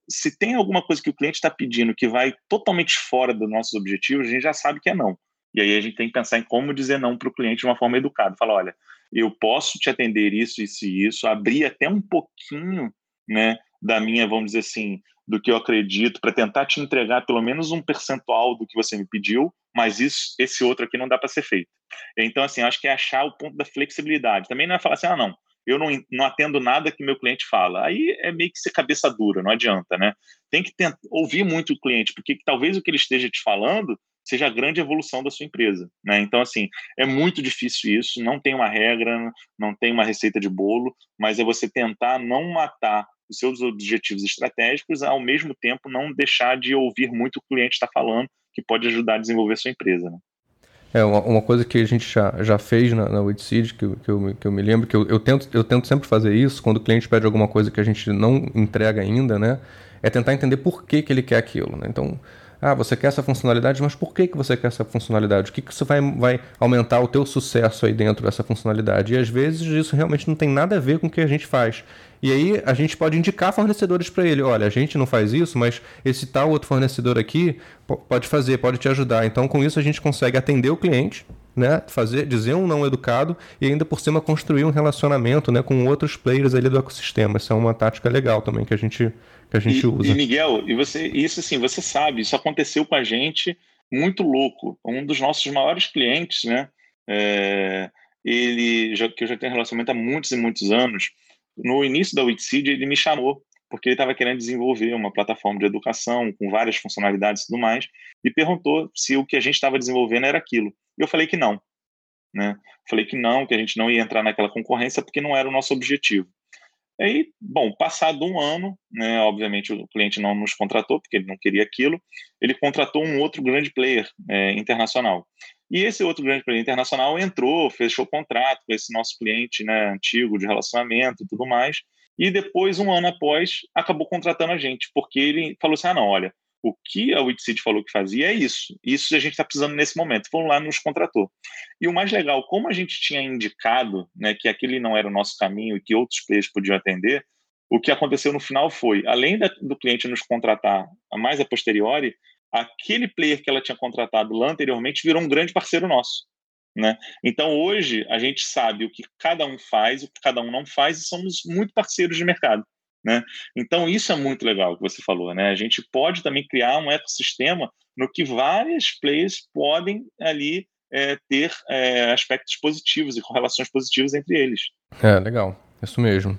se tem alguma coisa que o cliente está pedindo que vai totalmente fora dos nossos objetivos, a gente já sabe que é não. E aí a gente tem que pensar em como dizer não para o cliente de uma forma educada. Falar, olha, eu posso te atender isso, isso e isso, abrir até um pouquinho, né, da minha, vamos dizer assim, do que eu acredito, para tentar te entregar pelo menos um percentual do que você me pediu, mas isso, esse outro aqui não dá para ser feito. Então, assim, acho que é achar o ponto da flexibilidade. Também não é falar assim, ah, não, eu não, não atendo nada que meu cliente fala. Aí é meio que ser cabeça dura, não adianta, né? Tem que tentar, ouvir muito o cliente, porque talvez o que ele esteja te falando seja a grande evolução da sua empresa, né? Então, assim, é muito difícil isso, não tem uma regra, não tem uma receita de bolo, mas é você tentar não matar os seus objetivos estratégicos, ao mesmo tempo não deixar de ouvir muito o cliente está falando, que pode ajudar a desenvolver a sua empresa, né? É, uma, uma, coisa que a gente já, já fez na, na Weedseed, que, que, eu, que eu me lembro, que eu, eu, tento, eu tento sempre fazer isso, quando o cliente pede alguma coisa que a gente não entrega ainda, né? É tentar entender por que, que ele quer aquilo, né? Então, ah, você quer essa funcionalidade, mas por que, que você quer essa funcionalidade? O que, que isso vai, vai aumentar o teu sucesso aí dentro dessa funcionalidade? E às vezes isso realmente não tem nada a ver com o que a gente faz. E aí a gente pode indicar fornecedores para ele. Olha, a gente não faz isso, mas esse tal outro fornecedor aqui pode fazer, pode te ajudar. Então com isso a gente consegue atender o cliente, né? Fazer, dizer um não educado e ainda por cima construir um relacionamento, né, com outros players ali do ecossistema. Essa é uma tática legal também que a gente que a gente e, usa. E Miguel, e você, isso assim, você sabe, isso aconteceu com a gente muito louco. Um dos nossos maiores clientes, né? É, ele já, que eu já tenho relacionamento há muitos e muitos anos. No início da Witseed, ele me chamou porque ele estava querendo desenvolver uma plataforma de educação com várias funcionalidades e tudo mais, e perguntou se o que a gente estava desenvolvendo era aquilo. E eu falei que não. Né? Falei que não, que a gente não ia entrar naquela concorrência porque não era o nosso objetivo. Aí, bom, passado um ano, né, obviamente o cliente não nos contratou porque ele não queria aquilo, ele contratou um outro grande player é, internacional. E esse outro grande player internacional entrou, fechou contrato com esse nosso cliente né, antigo de relacionamento e tudo mais, e depois, um ano após, acabou contratando a gente, porque ele falou assim: ah, não, olha, o que a Wixit falou que fazia é isso. Isso a gente está precisando nesse momento. Foram lá nos contratou. E o mais legal, como a gente tinha indicado né, que aquele não era o nosso caminho e que outros players podiam atender, o que aconteceu no final foi, além da, do cliente nos contratar mais a posteriori, aquele player que ela tinha contratado lá anteriormente virou um grande parceiro nosso. Né? Então, hoje, a gente sabe o que cada um faz, o que cada um não faz, e somos muito parceiros de mercado. Né? Então, isso é muito legal que você falou. Né? A gente pode também criar um ecossistema no que várias players podem ali é, ter é, aspectos positivos e correlações positivas entre eles. É, legal. Isso mesmo.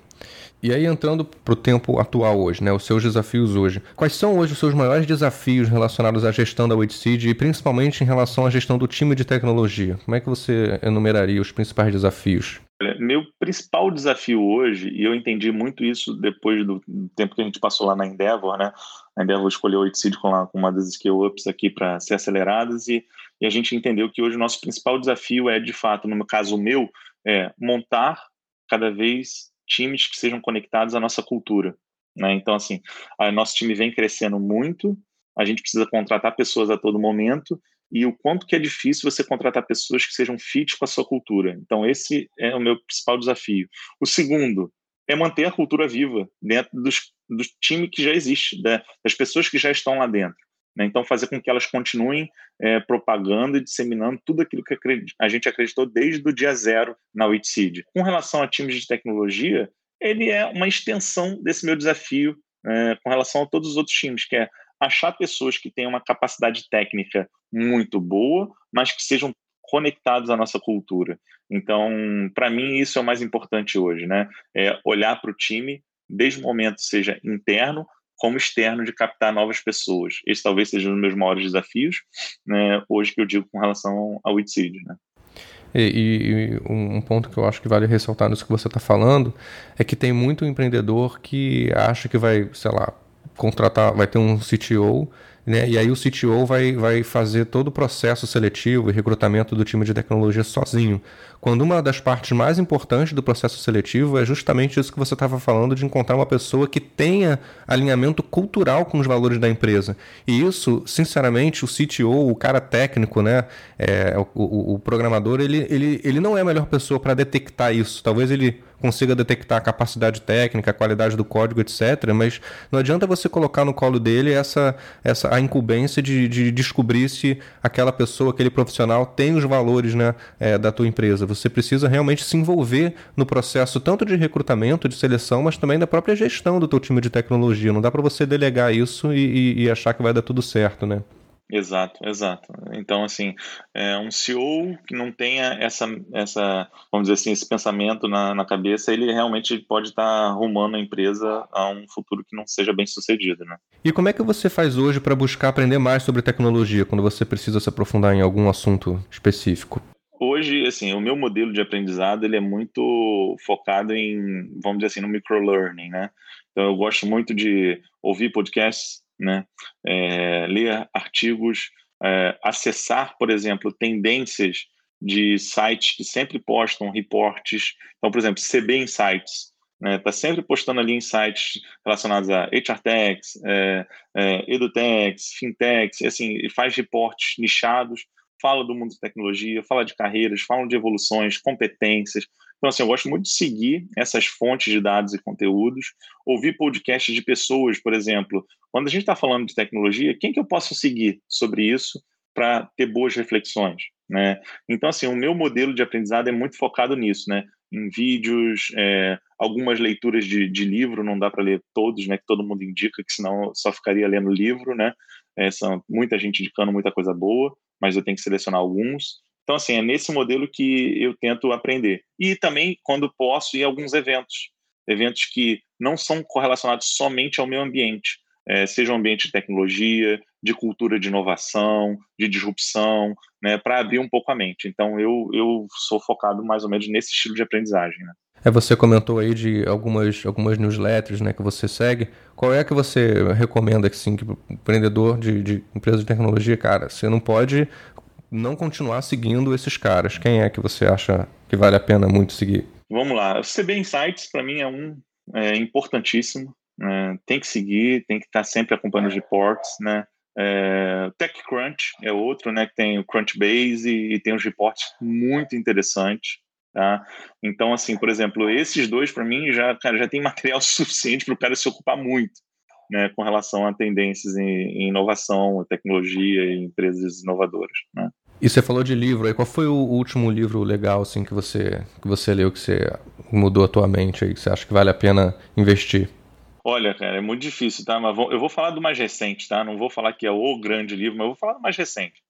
E aí, entrando para o tempo atual hoje, né, os seus desafios hoje. Quais são hoje os seus maiores desafios relacionados à gestão da Witseed e principalmente em relação à gestão do time de tecnologia? Como é que você enumeraria os principais desafios? Meu principal desafio hoje, e eu entendi muito isso depois do tempo que a gente passou lá na Endeavor, né? A Endeavor escolheu o com, com uma das scale-ups aqui para ser aceleradas e, e a gente entendeu que hoje o nosso principal desafio é, de fato, no caso meu, é montar cada vez times que sejam conectados à nossa cultura. Né? Então, assim, a nosso time vem crescendo muito, a gente precisa contratar pessoas a todo momento e o quanto que é difícil você contratar pessoas que sejam fit com a sua cultura. Então, esse é o meu principal desafio. O segundo é manter a cultura viva dentro dos, do time que já existe, das pessoas que já estão lá dentro. Né? Então, fazer com que elas continuem é, propagando e disseminando tudo aquilo que a gente acreditou desde o dia zero na Witseed. Com relação a times de tecnologia, ele é uma extensão desse meu desafio é, com relação a todos os outros times, que é achar pessoas que tenham uma capacidade técnica muito boa, mas que sejam conectados à nossa cultura. Então, para mim, isso é o mais importante hoje, né? É olhar para o time, desde o momento seja interno, como externo de captar novas pessoas. Esse talvez seja um dos meus maiores desafios, né, hoje que eu digo com relação ao Itseed, né. E, e, um ponto que eu acho que vale ressaltar nisso que você está falando é que tem muito empreendedor que acha que vai, sei lá, contratar, vai ter um CTO né? E aí o CTO vai, vai fazer todo o processo seletivo e recrutamento do time de tecnologia sozinho. Quando uma das partes mais importantes do processo seletivo é justamente isso que você estava falando, de encontrar uma pessoa que tenha alinhamento cultural com os valores da empresa. E isso, sinceramente, o CTO, o cara técnico, né, é, o, o, o programador, ele, ele, ele não é a melhor pessoa para detectar isso. Talvez ele consiga detectar a capacidade técnica, a qualidade do código, etc. Mas não adianta você colocar no colo dele essa, essa a incumbência de, de descobrir se aquela pessoa, aquele profissional tem os valores né, é, da tua empresa. Você precisa realmente se envolver no processo tanto de recrutamento, de seleção, mas também da própria gestão do teu time de tecnologia. Não dá para você delegar isso e, e, e achar que vai dar tudo certo, né? Exato, exato. Então, assim, é um CEO que não tenha essa, essa vamos dizer assim, esse pensamento na, na cabeça, ele realmente pode estar tá arrumando a empresa a um futuro que não seja bem sucedido, né? E como é que você faz hoje para buscar aprender mais sobre tecnologia, quando você precisa se aprofundar em algum assunto específico? Hoje, assim, o meu modelo de aprendizado, ele é muito focado em, vamos dizer assim, no microlearning, né? Então, eu gosto muito de ouvir podcasts, né? É, ler artigos, é, acessar, por exemplo, tendências de sites que sempre postam reportes. Então, por exemplo, CB Insights, está né? Tá sempre postando ali insights relacionados a HR Techs, é, é, Fintechs, e assim, faz reportes nichados, fala do mundo de tecnologia, fala de carreiras, fala de evoluções, competências, então, assim, eu gosto muito de seguir essas fontes de dados e conteúdos, ouvir podcasts de pessoas, por exemplo. Quando a gente está falando de tecnologia, quem que eu posso seguir sobre isso para ter boas reflexões? Né? Então, assim, o meu modelo de aprendizado é muito focado nisso, né? Em vídeos, é, algumas leituras de, de, livro, não dá para ler todos, né? Que todo mundo indica, que senão só ficaria lendo livro, né? É, são muita gente indicando muita coisa boa, mas eu tenho que selecionar alguns. Então, assim, é nesse modelo que eu tento aprender. E também, quando posso, ir a alguns eventos. Eventos que não são correlacionados somente ao meio ambiente, é, seja um ambiente de tecnologia, de cultura de inovação, de disrupção, né, para abrir um pouco a mente. Então, eu, eu sou focado mais ou menos nesse estilo de aprendizagem. Né? É, você comentou aí de algumas, algumas newsletters né, que você segue. Qual é que você recomenda assim, que o empreendedor de, de empresa de tecnologia, cara, você não pode não continuar seguindo esses caras. Quem é que você acha que vale a pena muito seguir? Vamos lá. O CB Insights, para mim, é um é, importantíssimo. Né? Tem que seguir, tem que estar sempre acompanhando os reports, né? É, TechCrunch é outro, né? Que tem o Crunchbase e, e tem os reports muito interessantes. Tá? Então, assim, por exemplo, esses dois para mim já, cara, já tem material suficiente para o cara se ocupar muito, né, com relação a tendências em, em inovação, tecnologia e empresas inovadoras, né? E você falou de livro, aí qual foi o último livro legal assim que você que você leu que você mudou a tua mente aí, que você acha que vale a pena investir? Olha, cara, é muito difícil, tá? Mas eu vou falar do mais recente, tá? Não vou falar que é o grande livro, mas eu vou falar do mais recente.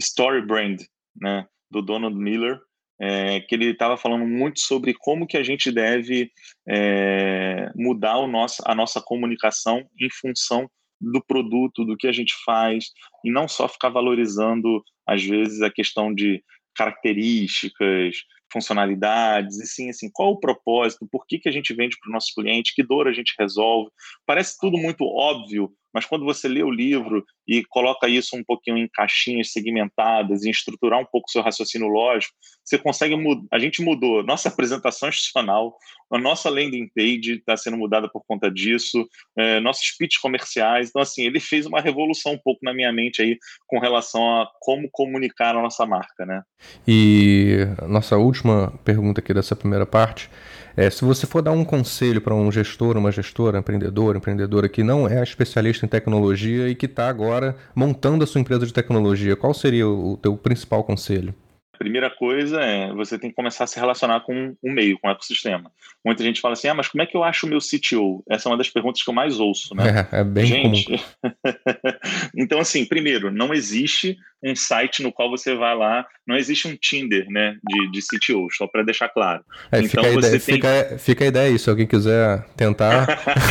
Story Brand, né? Do Donald Miller, é, que ele estava falando muito sobre como que a gente deve é, mudar o nosso, a nossa comunicação em função do produto, do que a gente faz, e não só ficar valorizando, às vezes, a questão de características, funcionalidades, e sim, assim, qual o propósito, por que, que a gente vende para o nosso cliente, que dor a gente resolve. Parece tudo muito óbvio, mas quando você lê o livro e coloca isso um pouquinho em caixinhas segmentadas e estruturar um pouco o seu raciocínio lógico, você consegue mudar. A gente mudou nossa apresentação institucional, a nossa landing page está sendo mudada por conta disso, é, nossos pitches comerciais. Então, assim, ele fez uma revolução um pouco na minha mente aí com relação a como comunicar a nossa marca, né? E nossa última pergunta aqui dessa primeira parte é, se você for dar um conselho para um gestor, uma gestora, empreendedor, empreendedora que não é especialista em tecnologia e que está agora montando a sua empresa de tecnologia, qual seria o teu principal conselho? A primeira coisa é você tem que começar a se relacionar com o meio, com o ecossistema. Muita gente fala assim: ah, mas como é que eu acho o meu CTO? Essa é uma das perguntas que eu mais ouço, né? É, é bem gente... comum. então, assim, primeiro, não existe um site no qual você vai lá, não existe um Tinder, né, de, de CTO, só para deixar claro. É, então, fica, a ideia, tem... fica, fica a ideia aí, se alguém quiser tentar.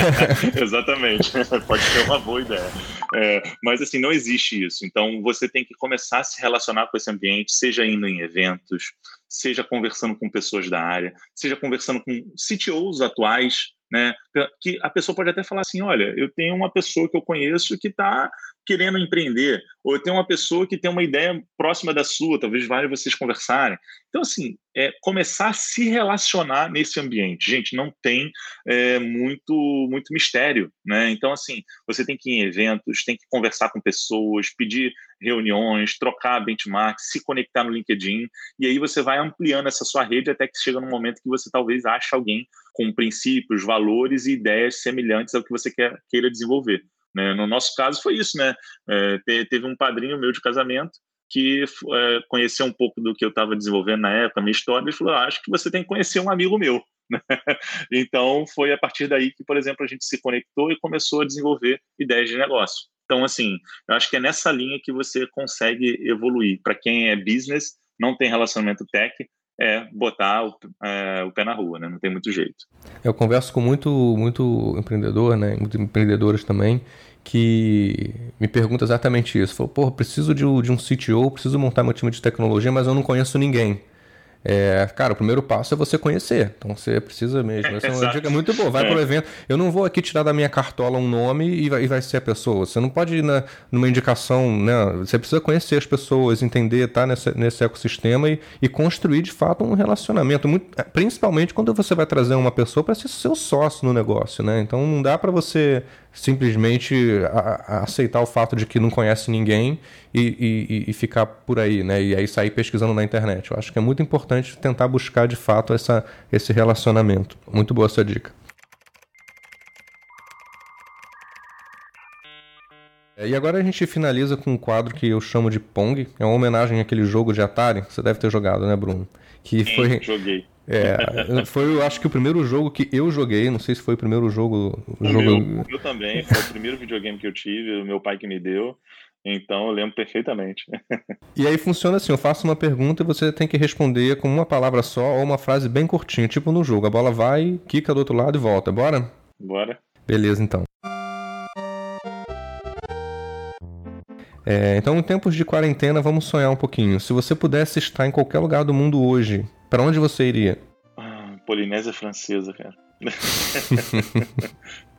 Exatamente, pode ser uma boa ideia. É, mas, assim, não existe isso. Então, você tem que começar a se relacionar com esse ambiente, seja indo em eventos, seja conversando com pessoas da área, seja conversando com CTOs atuais, né? Que a pessoa pode até falar assim: olha, eu tenho uma pessoa que eu conheço que está querendo empreender, ou eu tenho uma pessoa que tem uma ideia próxima da sua, talvez vale vocês conversarem. Então, assim, é começar a se relacionar nesse ambiente. Gente, não tem é, muito, muito mistério, né? Então, assim, você tem que ir em eventos, tem que conversar com pessoas, pedir reuniões, trocar benchmarks, se conectar no LinkedIn, e aí você vai ampliando essa sua rede até que chega no momento que você talvez ache alguém com princípios, valores e ideias semelhantes ao que você quer, queira desenvolver. Né? No nosso caso foi isso, né? É, teve um padrinho meu de casamento que é, conheceu um pouco do que eu estava desenvolvendo na época, minha história, e falou: ah, acho que você tem que conhecer um amigo meu. Né? então foi a partir daí que, por exemplo, a gente se conectou e começou a desenvolver ideias de negócio. Então, assim, eu acho que é nessa linha que você consegue evoluir. Para quem é business, não tem relacionamento tech, é botar o, é, o, pé na rua, né? Não tem muito jeito. Eu converso com muito, muito empreendedor, né? Muitos empreendedores também que me pergunta exatamente isso. Falou, porra, preciso de, de um CTO, preciso montar meu time de tecnologia, mas eu não conheço ninguém. É, cara, o primeiro passo é você conhecer. Então você precisa mesmo. Essa é uma dica muito boa. Vai é. pro evento. Eu não vou aqui tirar da minha cartola um nome e vai, e vai ser a pessoa. Você não pode ir na, numa indicação, né? Você precisa conhecer as pessoas, entender, tá nesse, nesse ecossistema e, e construir de fato um relacionamento. Muito, é, principalmente quando você vai trazer uma pessoa para ser seu sócio no negócio, né? Então não dá para você simplesmente a, a aceitar o fato de que não conhece ninguém e, e, e, ficar por aí, né? E aí sair pesquisando na internet. Eu acho que é muito importante tentar buscar de fato essa, esse relacionamento. Muito boa sua dica. E agora a gente finaliza com um quadro que eu chamo de Pong. É uma homenagem àquele jogo de Atari que você deve ter jogado, né, Bruno? Que Sim, foi. Joguei. É, foi, eu acho que o primeiro jogo que eu joguei, não sei se foi o primeiro jogo. O jogo... Meu, eu também, foi o primeiro videogame que eu tive, o meu pai que me deu. Então eu lembro perfeitamente. E aí funciona assim: eu faço uma pergunta e você tem que responder com uma palavra só ou uma frase bem curtinha, tipo no jogo. A bola vai, quica do outro lado e volta. Bora? Bora. Beleza, então. É, então, em tempos de quarentena, vamos sonhar um pouquinho. Se você pudesse estar em qualquer lugar do mundo hoje, para onde você iria? Ah, Polinésia Francesa, cara.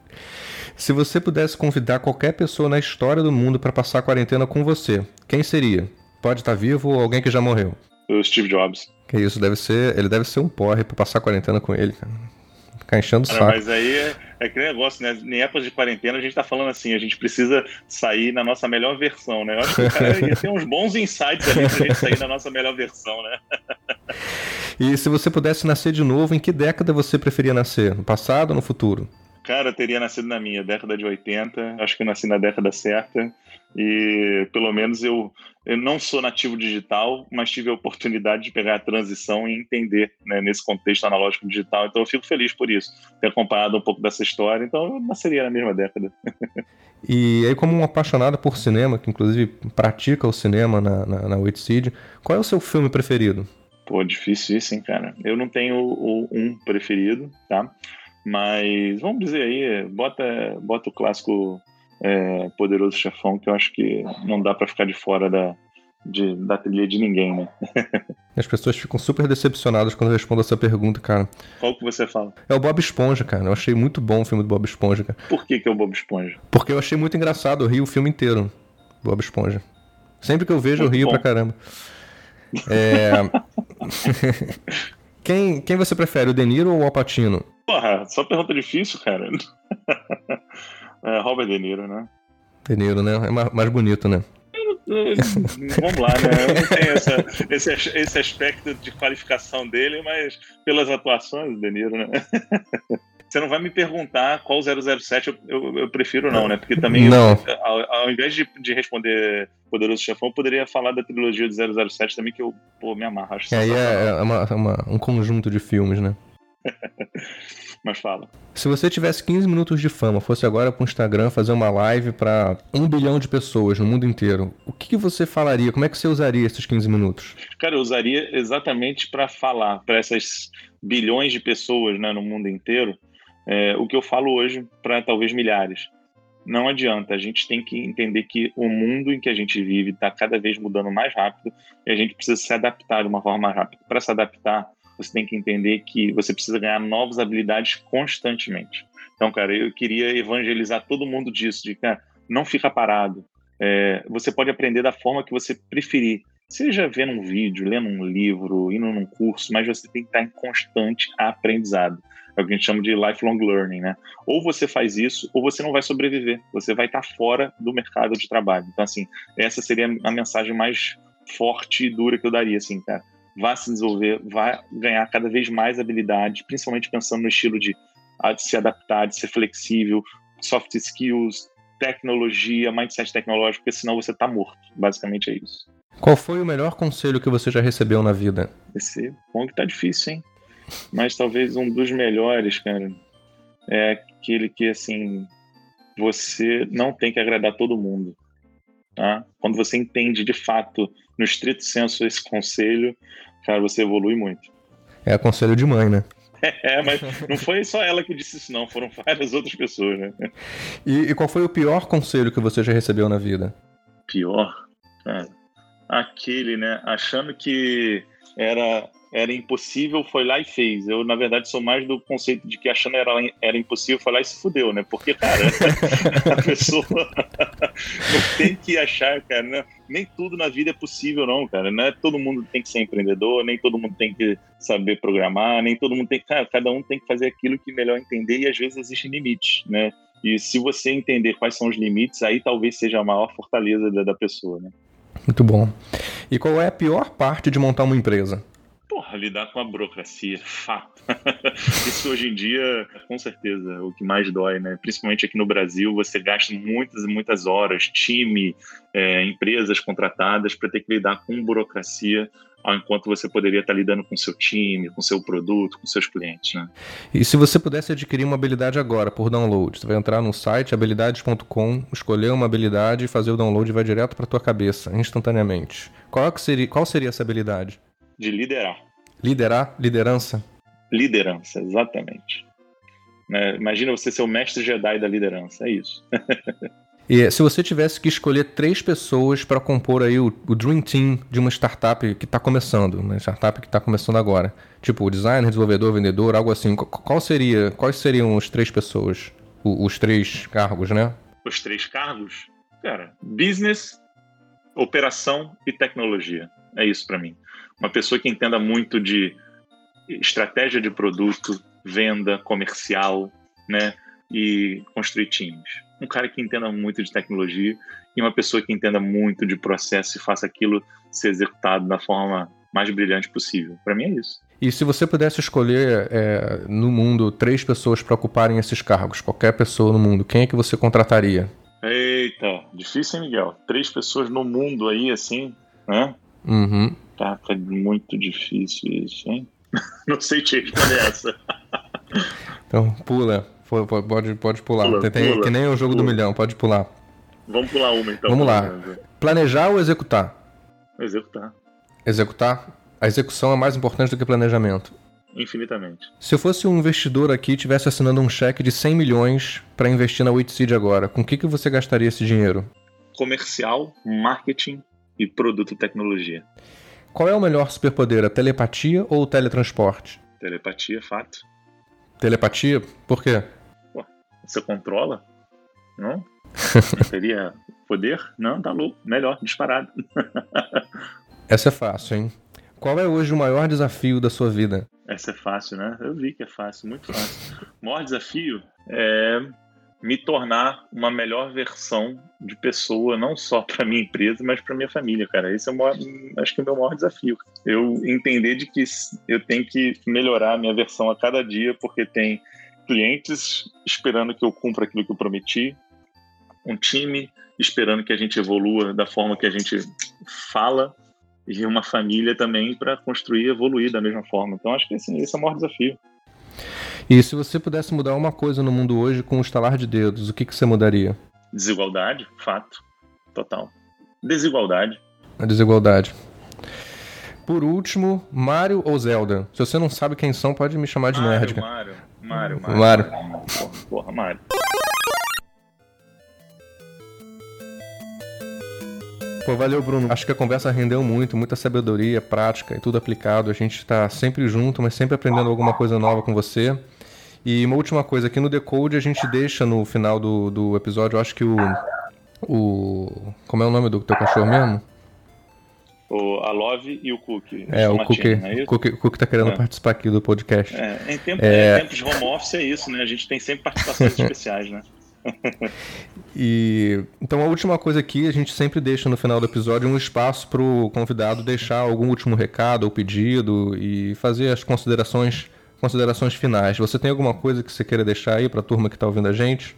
Se você pudesse convidar qualquer pessoa na história do mundo para passar a quarentena com você, quem seria? Pode estar vivo ou alguém que já morreu? O Steve Jobs. Que isso, deve ser. Ele deve ser um porre pra passar a quarentena com ele, cara. Ficar enchendo o saco. Mas aí é, é aquele negócio, né? Em épocas de quarentena a gente tá falando assim, a gente precisa sair na nossa melhor versão, né? Eu acho que o cara ia ter uns bons insights ali pra gente sair na nossa melhor versão, né? e se você pudesse nascer de novo, em que década você preferia nascer? No passado ou no futuro? Cara, eu teria nascido na minha, década de 80. Acho que eu nasci na década certa. E pelo menos eu, eu não sou nativo digital, mas tive a oportunidade de pegar a transição e entender né, nesse contexto analógico digital. Então eu fico feliz por isso, ter acompanhado um pouco dessa história. Então eu nasceria na mesma década. E aí, como um apaixonado por cinema, que inclusive pratica o cinema na, na, na Seed, qual é o seu filme preferido? Pô, difícil isso, hein, cara? Eu não tenho o, um preferido, tá? Mas vamos dizer aí, bota, bota o clássico é, Poderoso Chefão, que eu acho que não dá para ficar de fora da, de, da trilha de ninguém, né? As pessoas ficam super decepcionadas quando eu respondo essa pergunta, cara. Qual que você fala? É o Bob Esponja, cara. Eu achei muito bom o filme do Bob Esponja, cara. Por que, que é o Bob Esponja? Porque eu achei muito engraçado, eu ri o filme inteiro. Bob Esponja. Sempre que eu vejo, muito eu rio bom. pra caramba. É... quem, quem você prefere, o De Niro ou o Alpatino? Porra, só pergunta difícil, cara. é, Robert De Niro, né? De Niro, né? É mais bonito, né? Vamos lá, né? Eu não tenho essa, esse, esse aspecto de qualificação dele, mas pelas atuações do De Niro, né? Você não vai me perguntar qual 007 eu, eu, eu prefiro, não, né? Porque também, não. Eu, ao, ao, invés de, de responder Poderoso Chefão, eu poderia falar da trilogia de 007 também, que eu pô, me amarro. Acho é, aí é, é uma, uma, um conjunto de filmes, né? Mas fala. Se você tivesse 15 minutos de fama, fosse agora pro Instagram fazer uma live para um bilhão de pessoas no mundo inteiro, o que, que, você falaria? Como é que você usaria esses 15 minutos? Cara, eu usaria exatamente para falar para essas bilhões de pessoas né, no mundo inteiro é, o que eu falo hoje para talvez milhares. Não adianta, a gente tem que entender que o mundo em que a gente vive está cada vez mudando mais rápido e a gente precisa se adaptar de uma forma mais rápida. Para se adaptar, você tem que entender que você precisa ganhar novas habilidades constantemente. Então, cara, eu queria evangelizar todo mundo disso, de não fica parado. É, você pode aprender da forma que você preferir. Seja vendo um vídeo, lendo um livro, indo num curso, mas você tem que estar em constante aprendizado. É o que a gente chama de lifelong learning, né? Ou você faz isso, ou você não vai sobreviver. Você vai estar fora do mercado de trabalho. Então, assim, essa seria a mensagem mais forte e dura que eu daria, assim, cara vá se desenvolver, vai ganhar cada vez mais habilidades, principalmente pensando no estilo de, de se adaptar, de ser flexível, soft skills, tecnologia, mindset tecnológico, porque senão você está morto. Basicamente é isso. Qual foi o melhor conselho que você já recebeu na vida? Esse bom que tá difícil, hein? Mas talvez um dos melhores, cara, é aquele que, assim, você não tem que agradar todo mundo. Tá? Quando você entende de fato, no estrito senso, esse conselho, cara, você evolui muito. É conselho de mãe, né? É, mas não foi só ela que disse isso, não. Foram várias outras pessoas, né? E, e qual foi o pior conselho que você já recebeu na vida? Pior? Cara, aquele, né? Achando que era era impossível, foi lá e fez. Eu, na verdade, sou mais do conceito de que achando era, era impossível, foi lá e se fudeu, né? Porque, cara, a pessoa não tem que achar, cara, né? nem tudo na vida é possível, não, cara. Não é todo mundo tem que ser empreendedor, nem todo mundo tem que saber programar, nem todo mundo tem que. Cara, cada um tem que fazer aquilo que melhor entender e às vezes existem limites, né? E se você entender quais são os limites, aí talvez seja a maior fortaleza da, da pessoa, né? Muito bom. E qual é a pior parte de montar uma empresa? Lidar com a burocracia, fato. Isso hoje em dia, com certeza, o que mais dói, né? Principalmente aqui no Brasil, você gasta muitas e muitas horas, time, é, empresas contratadas para ter que lidar com burocracia enquanto você poderia estar lidando com seu time, com seu produto, com seus clientes. Né? E se você pudesse adquirir uma habilidade agora por download, você vai entrar no site habilidades.com, escolher uma habilidade, fazer o download e vai direto para tua cabeça, instantaneamente. Qual, é seria, qual seria essa habilidade? De liderar. Liderar? Liderança? Liderança, exatamente. Né? Imagina você ser o mestre Jedi da liderança, é isso. E se você tivesse que escolher três pessoas para compor aí o, o, Dream Team de uma startup que está começando, uma startup que está começando agora, tipo designer, desenvolvedor, vendedor, algo assim, qual seria, quais seriam as três pessoas, os, os três cargos, né? Os três cargos? Cara, business, operação e tecnologia. É isso para mim. Uma pessoa que entenda muito de estratégia de produto, venda, comercial, né? E construir times um cara que entenda muito de tecnologia e uma pessoa que entenda muito de processo e faça aquilo ser executado da forma mais brilhante possível. Para mim é isso. E se você pudesse escolher é, no mundo três pessoas para ocuparem esses cargos, qualquer pessoa no mundo, quem é que você contrataria? Eita, difícil, hein, Miguel? Três pessoas no mundo aí, assim, né? Uhum. Tá, tá muito difícil isso, hein? Não sei te responder essa. então, pula. Pode, pode pular. Pula, tem, pula, que nem o jogo pula. do milhão, pode pular. Vamos pular uma então. Vamos lá. Planejar ou executar? Executar. Executar? A execução é mais importante do que planejamento. Infinitamente. Se eu fosse um investidor aqui e tivesse assinando um cheque de 100 milhões para investir na Witseed agora, com o que, que você gastaria esse dinheiro? Comercial, marketing e produto tecnologia. Qual é o melhor superpoder, a telepatia ou o teletransporte? Telepatia, fato. Telepatia? Por quê? Você controla? Não? Teria poder? Não, tá louco. Melhor, disparado. Essa é fácil, hein? Qual é hoje o maior desafio da sua vida? Essa é fácil, né? Eu vi que é fácil, muito fácil. O maior desafio é me tornar uma melhor versão de pessoa, não só para minha empresa, mas para minha família, cara. Esse é o maior, acho que é o meu maior desafio. Eu entender de que eu tenho que melhorar a minha versão a cada dia, porque tem clientes esperando que eu cumpra aquilo que eu prometi, um time esperando que a gente evolua da forma que a gente fala e uma família também para construir e evoluir da mesma forma. Então acho que assim, esse é o maior desafio. E se você pudesse mudar uma coisa no mundo hoje com um estalar de dedos, o que, que você mudaria? Desigualdade, fato, total. Desigualdade. A desigualdade. Por último, Mario ou Zelda? Se você não sabe quem são, pode me chamar de Mario, nerd. Mario, Mario, Mario. Mario. Porra, porra, Mario. Pô, valeu, Bruno. Acho que a conversa rendeu muito, muita sabedoria, prática e tudo aplicado. A gente está sempre junto, mas sempre aprendendo alguma coisa nova com você. E uma última coisa, aqui no Decode a gente deixa no final do, do episódio, eu acho que o. O. Como é o nome do teu cachorro mesmo? O, a Love e o Cookie. É, o Cookie, é Cookie, Cookie tá querendo é. participar aqui do podcast. É, em, tempo, é... em tempos de home office é isso, né? A gente tem sempre participações especiais, né? e então a última coisa aqui a gente sempre deixa no final do episódio um espaço para o convidado deixar algum último recado ou pedido e fazer as considerações considerações finais. Você tem alguma coisa que você queira deixar aí para a turma que está ouvindo a gente?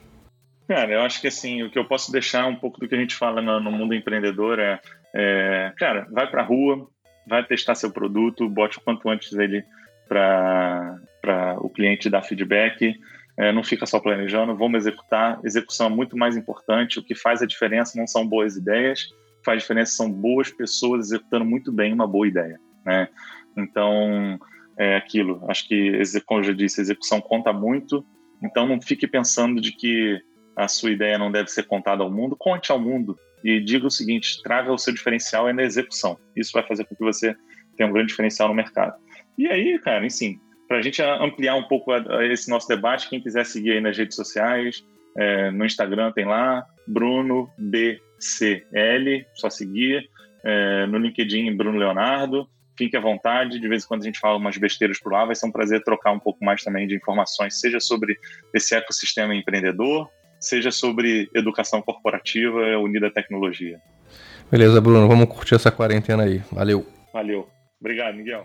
Cara, eu acho que assim o que eu posso deixar um pouco do que a gente fala no, no mundo empreendedor é, é cara, vai para a rua, vai testar seu produto, bote o quanto antes ele para o cliente dar feedback é, não fica só planejando, vamos executar. Execução é muito mais importante. O que faz a diferença não são boas ideias, faz diferença são boas pessoas executando muito bem uma boa ideia. Né? Então, é aquilo. Acho que, como eu já disse, execução conta muito. Então, não fique pensando de que a sua ideia não deve ser contada ao mundo. Conte ao mundo e diga o seguinte: traga o seu diferencial é na execução. Isso vai fazer com que você tenha um grande diferencial no mercado. E aí, cara, enfim, para a gente ampliar um pouco esse nosso debate, quem quiser seguir aí nas redes sociais, é, no Instagram tem lá, Bruno BCL, só seguir. É, no LinkedIn, Bruno Leonardo. Fique à vontade, de vez em quando a gente fala umas besteiras por lá, vai ser um prazer trocar um pouco mais também de informações, seja sobre esse ecossistema empreendedor, seja sobre educação corporativa unida à tecnologia. Beleza, Bruno, vamos curtir essa quarentena aí. Valeu. Valeu. Obrigado, Miguel.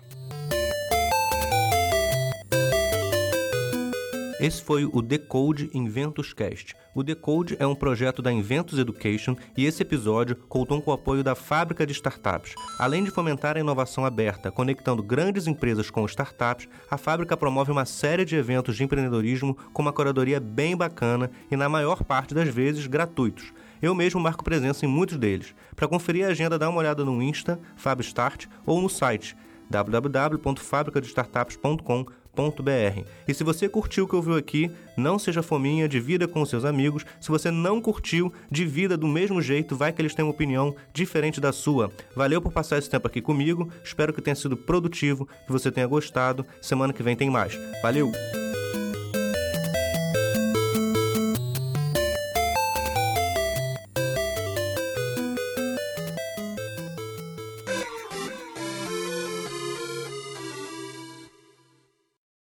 Esse foi o Decode Inventos Cast. O Decode é um projeto da Inventos Education e esse episódio contou com o apoio da Fábrica de Startups. Além de fomentar a inovação aberta, conectando grandes empresas com startups, a fábrica promove uma série de eventos de empreendedorismo com uma curadoria bem bacana e, na maior parte das vezes, gratuitos. Eu mesmo marco presença em muitos deles. Para conferir a agenda, dá uma olhada no Insta, FabStart, ou no site www.fabricadestartups.com.br. E se você curtiu o que ouviu aqui, não seja fominha, divida com seus amigos. Se você não curtiu, divida do mesmo jeito, vai que eles têm uma opinião diferente da sua. Valeu por passar esse tempo aqui comigo, espero que tenha sido produtivo, que você tenha gostado. Semana que vem tem mais. Valeu!